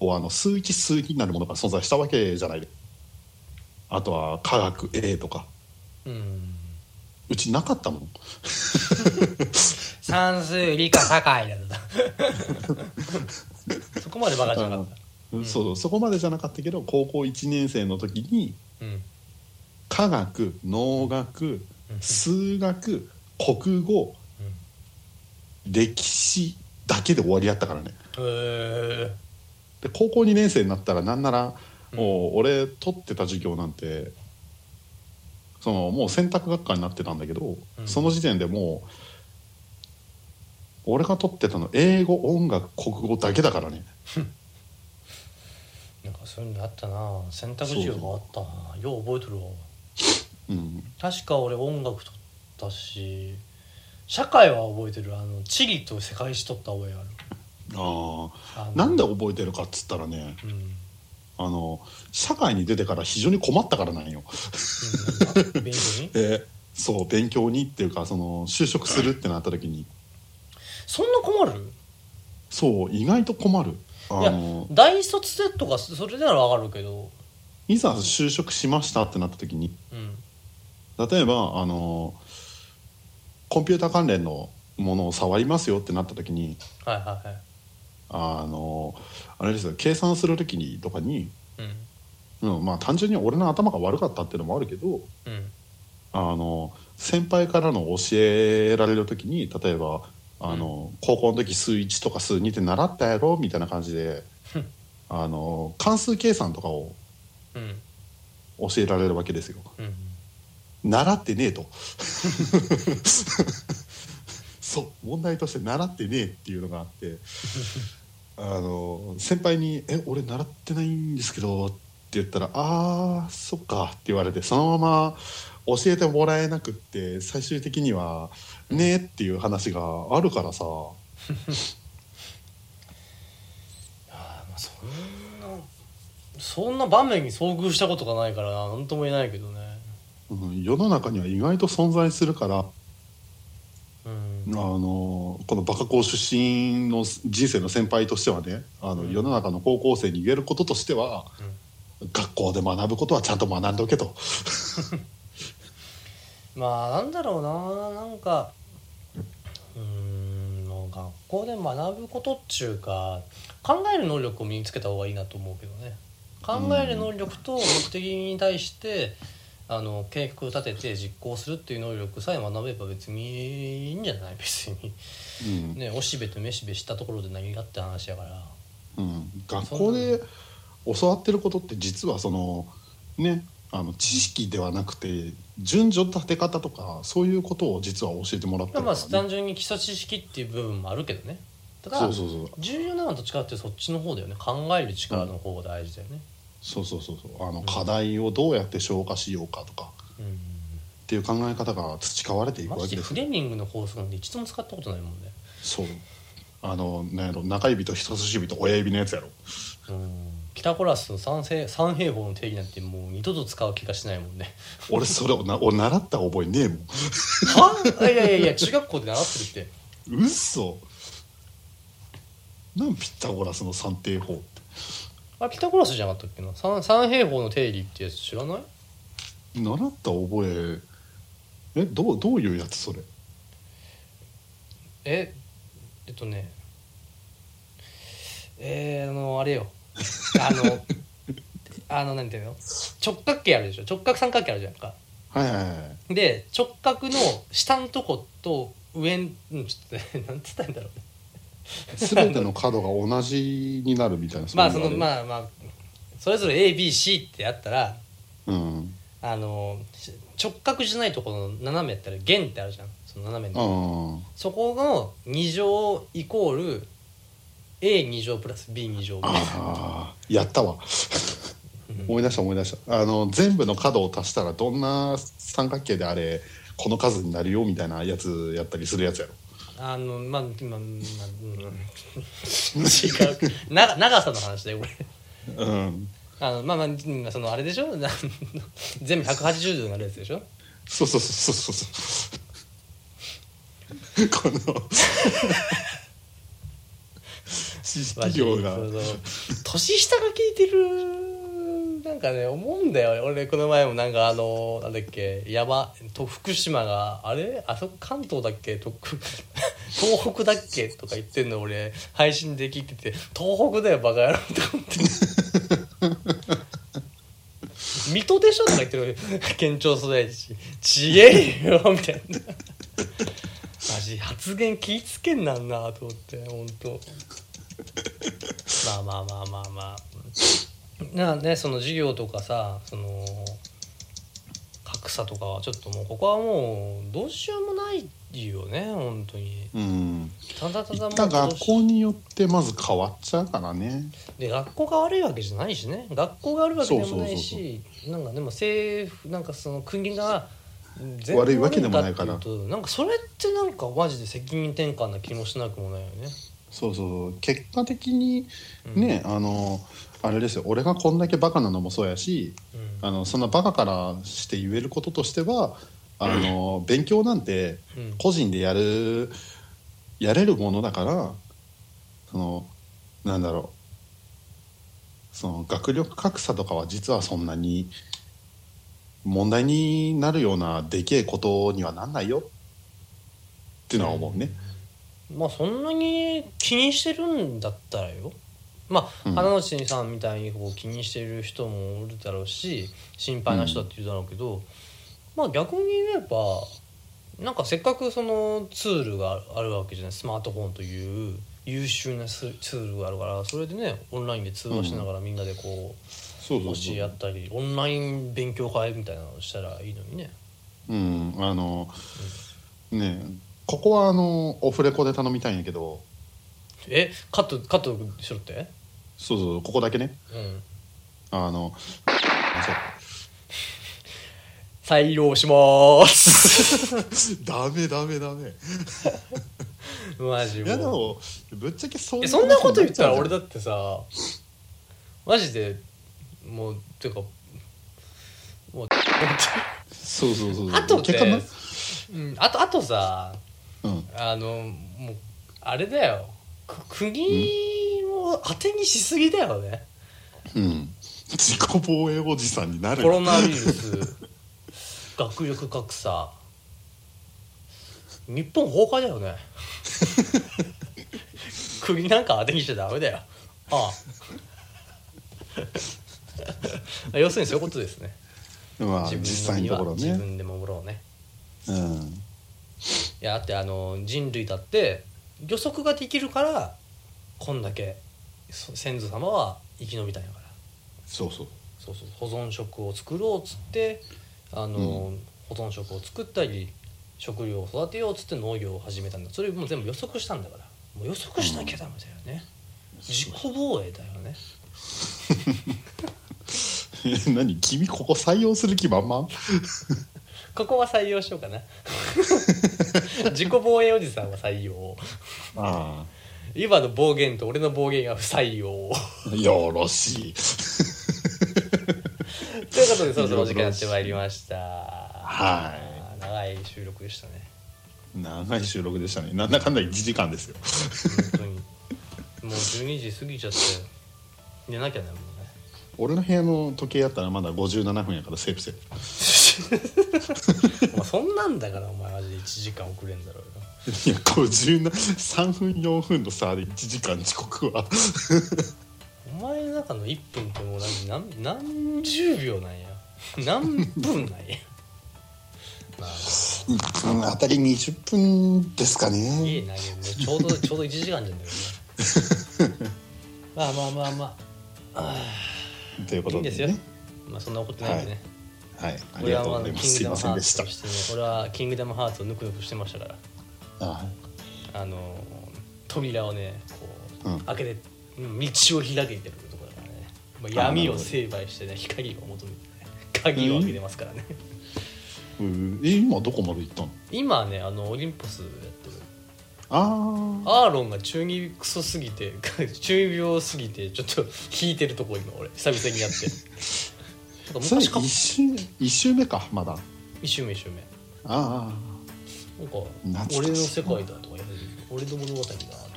あの数一数二になるものが存在したわけじゃない。あとは科学 A とか。うんうちなかったもん。算数理科社会だった。そこまでバカじゃなかった。ん。そうそこまでじゃなかったけど高校1年生の時にうん科学農学数学国語歴史だけで終わりやったからね。で高校2年生になったらなんならもう俺取ってた授業なんてそのもう選択学科になってたんだけど、うん。その時点でもう俺が取ってたの英語音楽国語だけだからね。なんかそういうのあったな。選択授業があったな。よう覚えとるわうん。確か俺音楽取ったし社会は覚えてる。あの地理と世界史取った覚えがある。ああなんで覚えてるかっつったらねうん、うん、あの社会に出てから非常に困ったからなんよ。なん。だ勉強に？でそう勉強にっていうかその就職するってなった時に。そんな困る？そう意外と困る。あいやの大卒でとかそれならわかるけど。いざ就職しましたってなった時にうん例えばあのコンピューター関連のものを触りますよってなった時にはいはいはい。あのあれですよ計算する時にとかに、うん。うん、まあ単純に俺の頭が悪かったっていうのもあるけどうん。あの先輩からの教えられる時に例えばあの、高校の時数1とか数2って習ったやろみたいな感じでうん。あの関数計算とかをうん。教えられるわけですよ。うん習ってねえと。そう問題として習ってねえっていうのがあって。あの先輩に「え俺習ってないんですけど」って言ったら「あーそっか」って言われてそのまま教えてもらえなくって最終的には「ねえ」っていう話があるからさ。そんなそんな場面に遭遇したことがないから何とも言えないけどね。うん、世の中には意外と存在するからうん。あのこのバカ校出身の人生の先輩としてはねあの、うん。世の中の高校生に言えることとしては、学校で学ぶことはちゃんと学んでおけと。まあなんだろうななんかうーん学校で学ぶことっちゅうか考える能力を身につけた方がいいなと思うけどね。考える能力と目的に対して、あの計画を立てて実行するっていう能力さえ学べば別にいいんじゃない？別に。うん。ねおしべとめしべしたところで何がって話やから。うん、学校で教わってることって実はそのねあの知識ではなくて順序立て方とかそういうことを実は教えてもらってるまあから、ね、単純に基礎知識っていう部分もあるけどね。ただ重要なのはどっちかってそっちの方だよね。考える力の方が大事だよね、そうそうそうそう。あの課題をどうやって消化しようかとか。うん。っていう考え方が培われていくマわけです。フレミングの法則なんて一度も使ったことないもんね。そう。あのなんやろ中指と人差し指と親指のやつやろ。うん。ピタゴラスの三平三平方の定義なんてもう二度と使う気がしないもんね。俺それをな俺習った覚えねえもん。はいやいやいや中学校で習ってるって。嘘。なんピタゴラスの三平方ってあれピタゴラスじゃなかったっけな？三三平方の定理ってやつ知らない？習った覚え。えどうどういうやつそれ？ええっとね。えー、あのあれよ。あのあのなんていうの？直角形あるでしょ？直角三角形あるじゃんか。はいはいはいで直角の下のとこと上んうんちょっとね なんつったんだろうね全ての角が同じになるみたいな まあそのあまあまあそれぞれ ABC ってやったらうん。あのし直角じゃないところの斜めやったら弦ってあるじゃん。その斜めあのーそこの2乗イコール A2 乗プラス B2 乗あーやったわ。うん。思い出した思い出した。あの全部の角を足したらどんな三角形であれこの数になるよみたいなやつやったりするやつやろあのまあまあ、まあうん、違う。な長さの話だよこれ。うん。あのまあまあうんそのあれでしょ？な 全部180度になるやつでしょ？そうそうそうそうそう。この 知識量が。年下が聞いてるなんかね思うんだよ俺この前もなんかあのなんだっけ山と福島があれ？あそこ関東だっけ？と東北だっけ？とか言ってんの俺。配信で聞いてて。東北だよバカ野郎って思って。水戸でしょとか言ってる県庁所在地。ちげえよみたいな。マジ発言気ぃつけんなんなと思って本当まあまあまあまあまあ。なねその授業とかさその格差とかはちょっともうここはもうどうしようもないよね本当に。うん。ただただもう学校によってまず変わっちゃうからね。で学校が悪いわけじゃないしね。学校が悪いわけでもないそうしなんかでも政府なんかその国が全然悪いわけでもないから。悪んだっていうとなんかそれってなんかマジで責任転換な気もしなくもないよね。そうそう結果的にうん。ね、あのあれですよ。俺がこんだけバカなのもそうやしうん。あのそんなバカからして言えることとしてはあの 勉強なんてうん。個人でやるやれるものだからそのなんだろう。その学力格差とかは実はそんなに問題になるようなでけえことにはなんないよ。っていうのは思うね。まあそんなに気にしてるんだったらよまあうん。花之内さんみたいにこう気にしてる人もおるだろうし心配な人だっているだろうけど、まあ逆に言えばなんかせっかくそのツールがあるわけじゃないスマートフォンという優秀なツツールがあるからそれでねオンラインで通話しながらみんなでこそう教え合ったりオンライン勉強会みたいなのをしたらいいのにね。うん。あのねここはあのオフレコで頼みたいんやけど。えカットカットしろって？そうそうここだけね。うん。あの採用します。ダメダメダメ。マジいやでもぶっちゃけそうえそんなこと言ったら俺だだってさマジでもうていうかもうそうそうそうそう。あとって結果なうん、あとあとさうん。あのもうあれだよ。く国を当てにしすぎだよね、うん。自己防衛おじさんになるコロナウイルス。学力格差。日本崩壊だよね。国なんか当てにしちゃダメだよ。ああ。要するにそういうことですね。まあ実際のところね。自分で守ろうね。うん。いやだってあの人類だって予測ができるからこんだけそ先祖様は生き延びたんやから。そうそう。そうそう。保存食を作ろうっつってあの、保存食を作ったり食料を育てようっつって農業を始めたんだ。それもう全部予測したんだから。もう予測しなきゃダメだよね、自己防衛だよね。え 何君ここ採用する気満々？ここは採用しようかな。自己防衛おじさんは採用。あ今の暴言と俺の暴言が不採用。あよろしい。ということでそろそろお時間やってまいりました。は長い収録でしたね。長い収録でしたね。なんだかんだ1時間ですよ。本当に。もう12時過ぎちゃって寝なきゃねもうね。俺の部屋の時計やったらまだ57分やからセーフセー お前そんなんだからお前マジで1時間遅れんだろうよ。フいや53分4分の差で1時間遅刻は。お前の中の1分ってもう何何何十秒なんや。何分なんや。まあ。1分あたり20分ですかいねいなちょうどちょうど1時間じゃんだよね。まあまあまあまあ。ということでいいんですよ。ねまあそんな怒ってないんでね、はい。あり俺はがとうございままだキングすすい俺はキングダムハーツをぬくぬくしてましたからああの扉をねこう、うん。開けてうん道を開けてるところだからね、まあ、闇を成敗してね光を求めてね鍵を開けてますからね、うんえ今どこまで行ったの？今ねあのオリンポスやってる。ああアーロンが中二クソすぎて 中二病すぎてちょっと引いてるとこ今俺久々にやって。なんかそ周一周目かまだ。一周目一周目。あなんか俺の世界だとか俺の物語だとか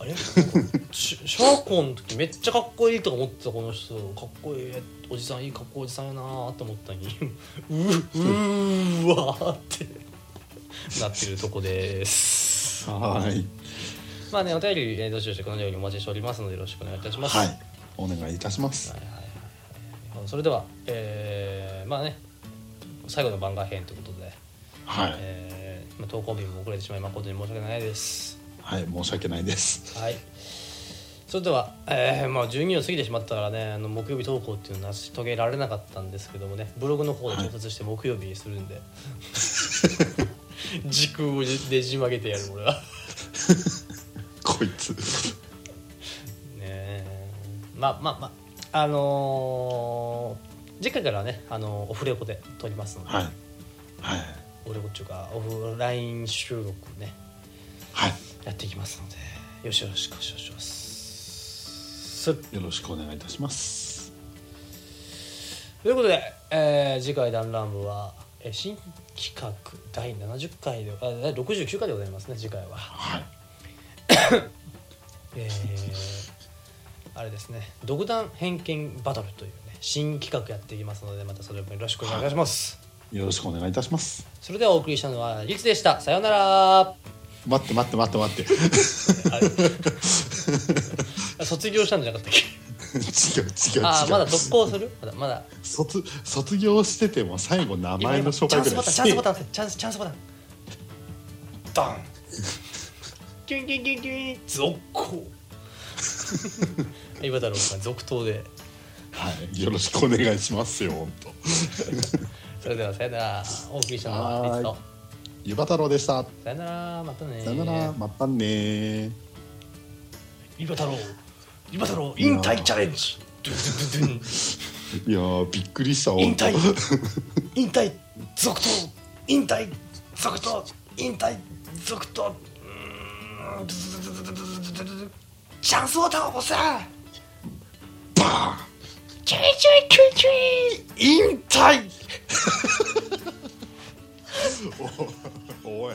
あれ？シシャーコンの時めっちゃかっこいいとか思ってたこの人かっこいいおじさんいいかっこいいおじさんやなーって思ったのに ううーわーってなってるとこです。あはーい。まあねお便り、えーどしどしこのようにお待ちしておりますのでよろしくお願いいたします。はい。お願いいたします。はいはいはいそれではえーまあね最後の番外編ということで、はい。えーまあ、投稿日も遅れてしまい誠に申し訳ないです。はい申し訳ないです。はい。それでは、えーまあ、12を過ぎてしまったからねあの木曜日投稿っていうのは成し遂げられなかったんですけどもねブログの方で調節して木曜日にするんで、時空をねじ曲げてやる俺は。ね こいつ。え。まあまあまああのー次回からはね、あのオフレコで撮りますので、はい。はいオフレコっていうかオフライン収録ねはいやっていきますのでよろしくお願いしますよろしくお願いいたしますということで、えー次回「ダンラン部は」えー新企画第70回であ第69回でございますね次回は。はい えーあれですね独断偏見バトルというね新企画やっていきますのでまたそれもよろしくお願いいたします。よろしくお願いいたします。それではお送りしたのはリツでした。さようなら。待って待って待って待って。卒業したんじゃなかったっけ？違う違う違う。あーまだ続行する？まだまだ。卒卒業してても最後名今前の紹介ぐらいチャンスボタンチャンスチャンスボタン。ドン。キュンキュンキュンキュン続行。岩太郎さん続投で。はい。よろしくお願いしますよ本当それではさよなら。お送りしたのはリツとゆば太郎でした。さよなら。またねさよなら。またね岩太郎。岩太郎引退チャレンジ。いやー。びっくりした。引退。本 引退続投。引退続投。引退続投。チャンスを押せ当バーンチュイチュイチュイチュイ引退。おおい。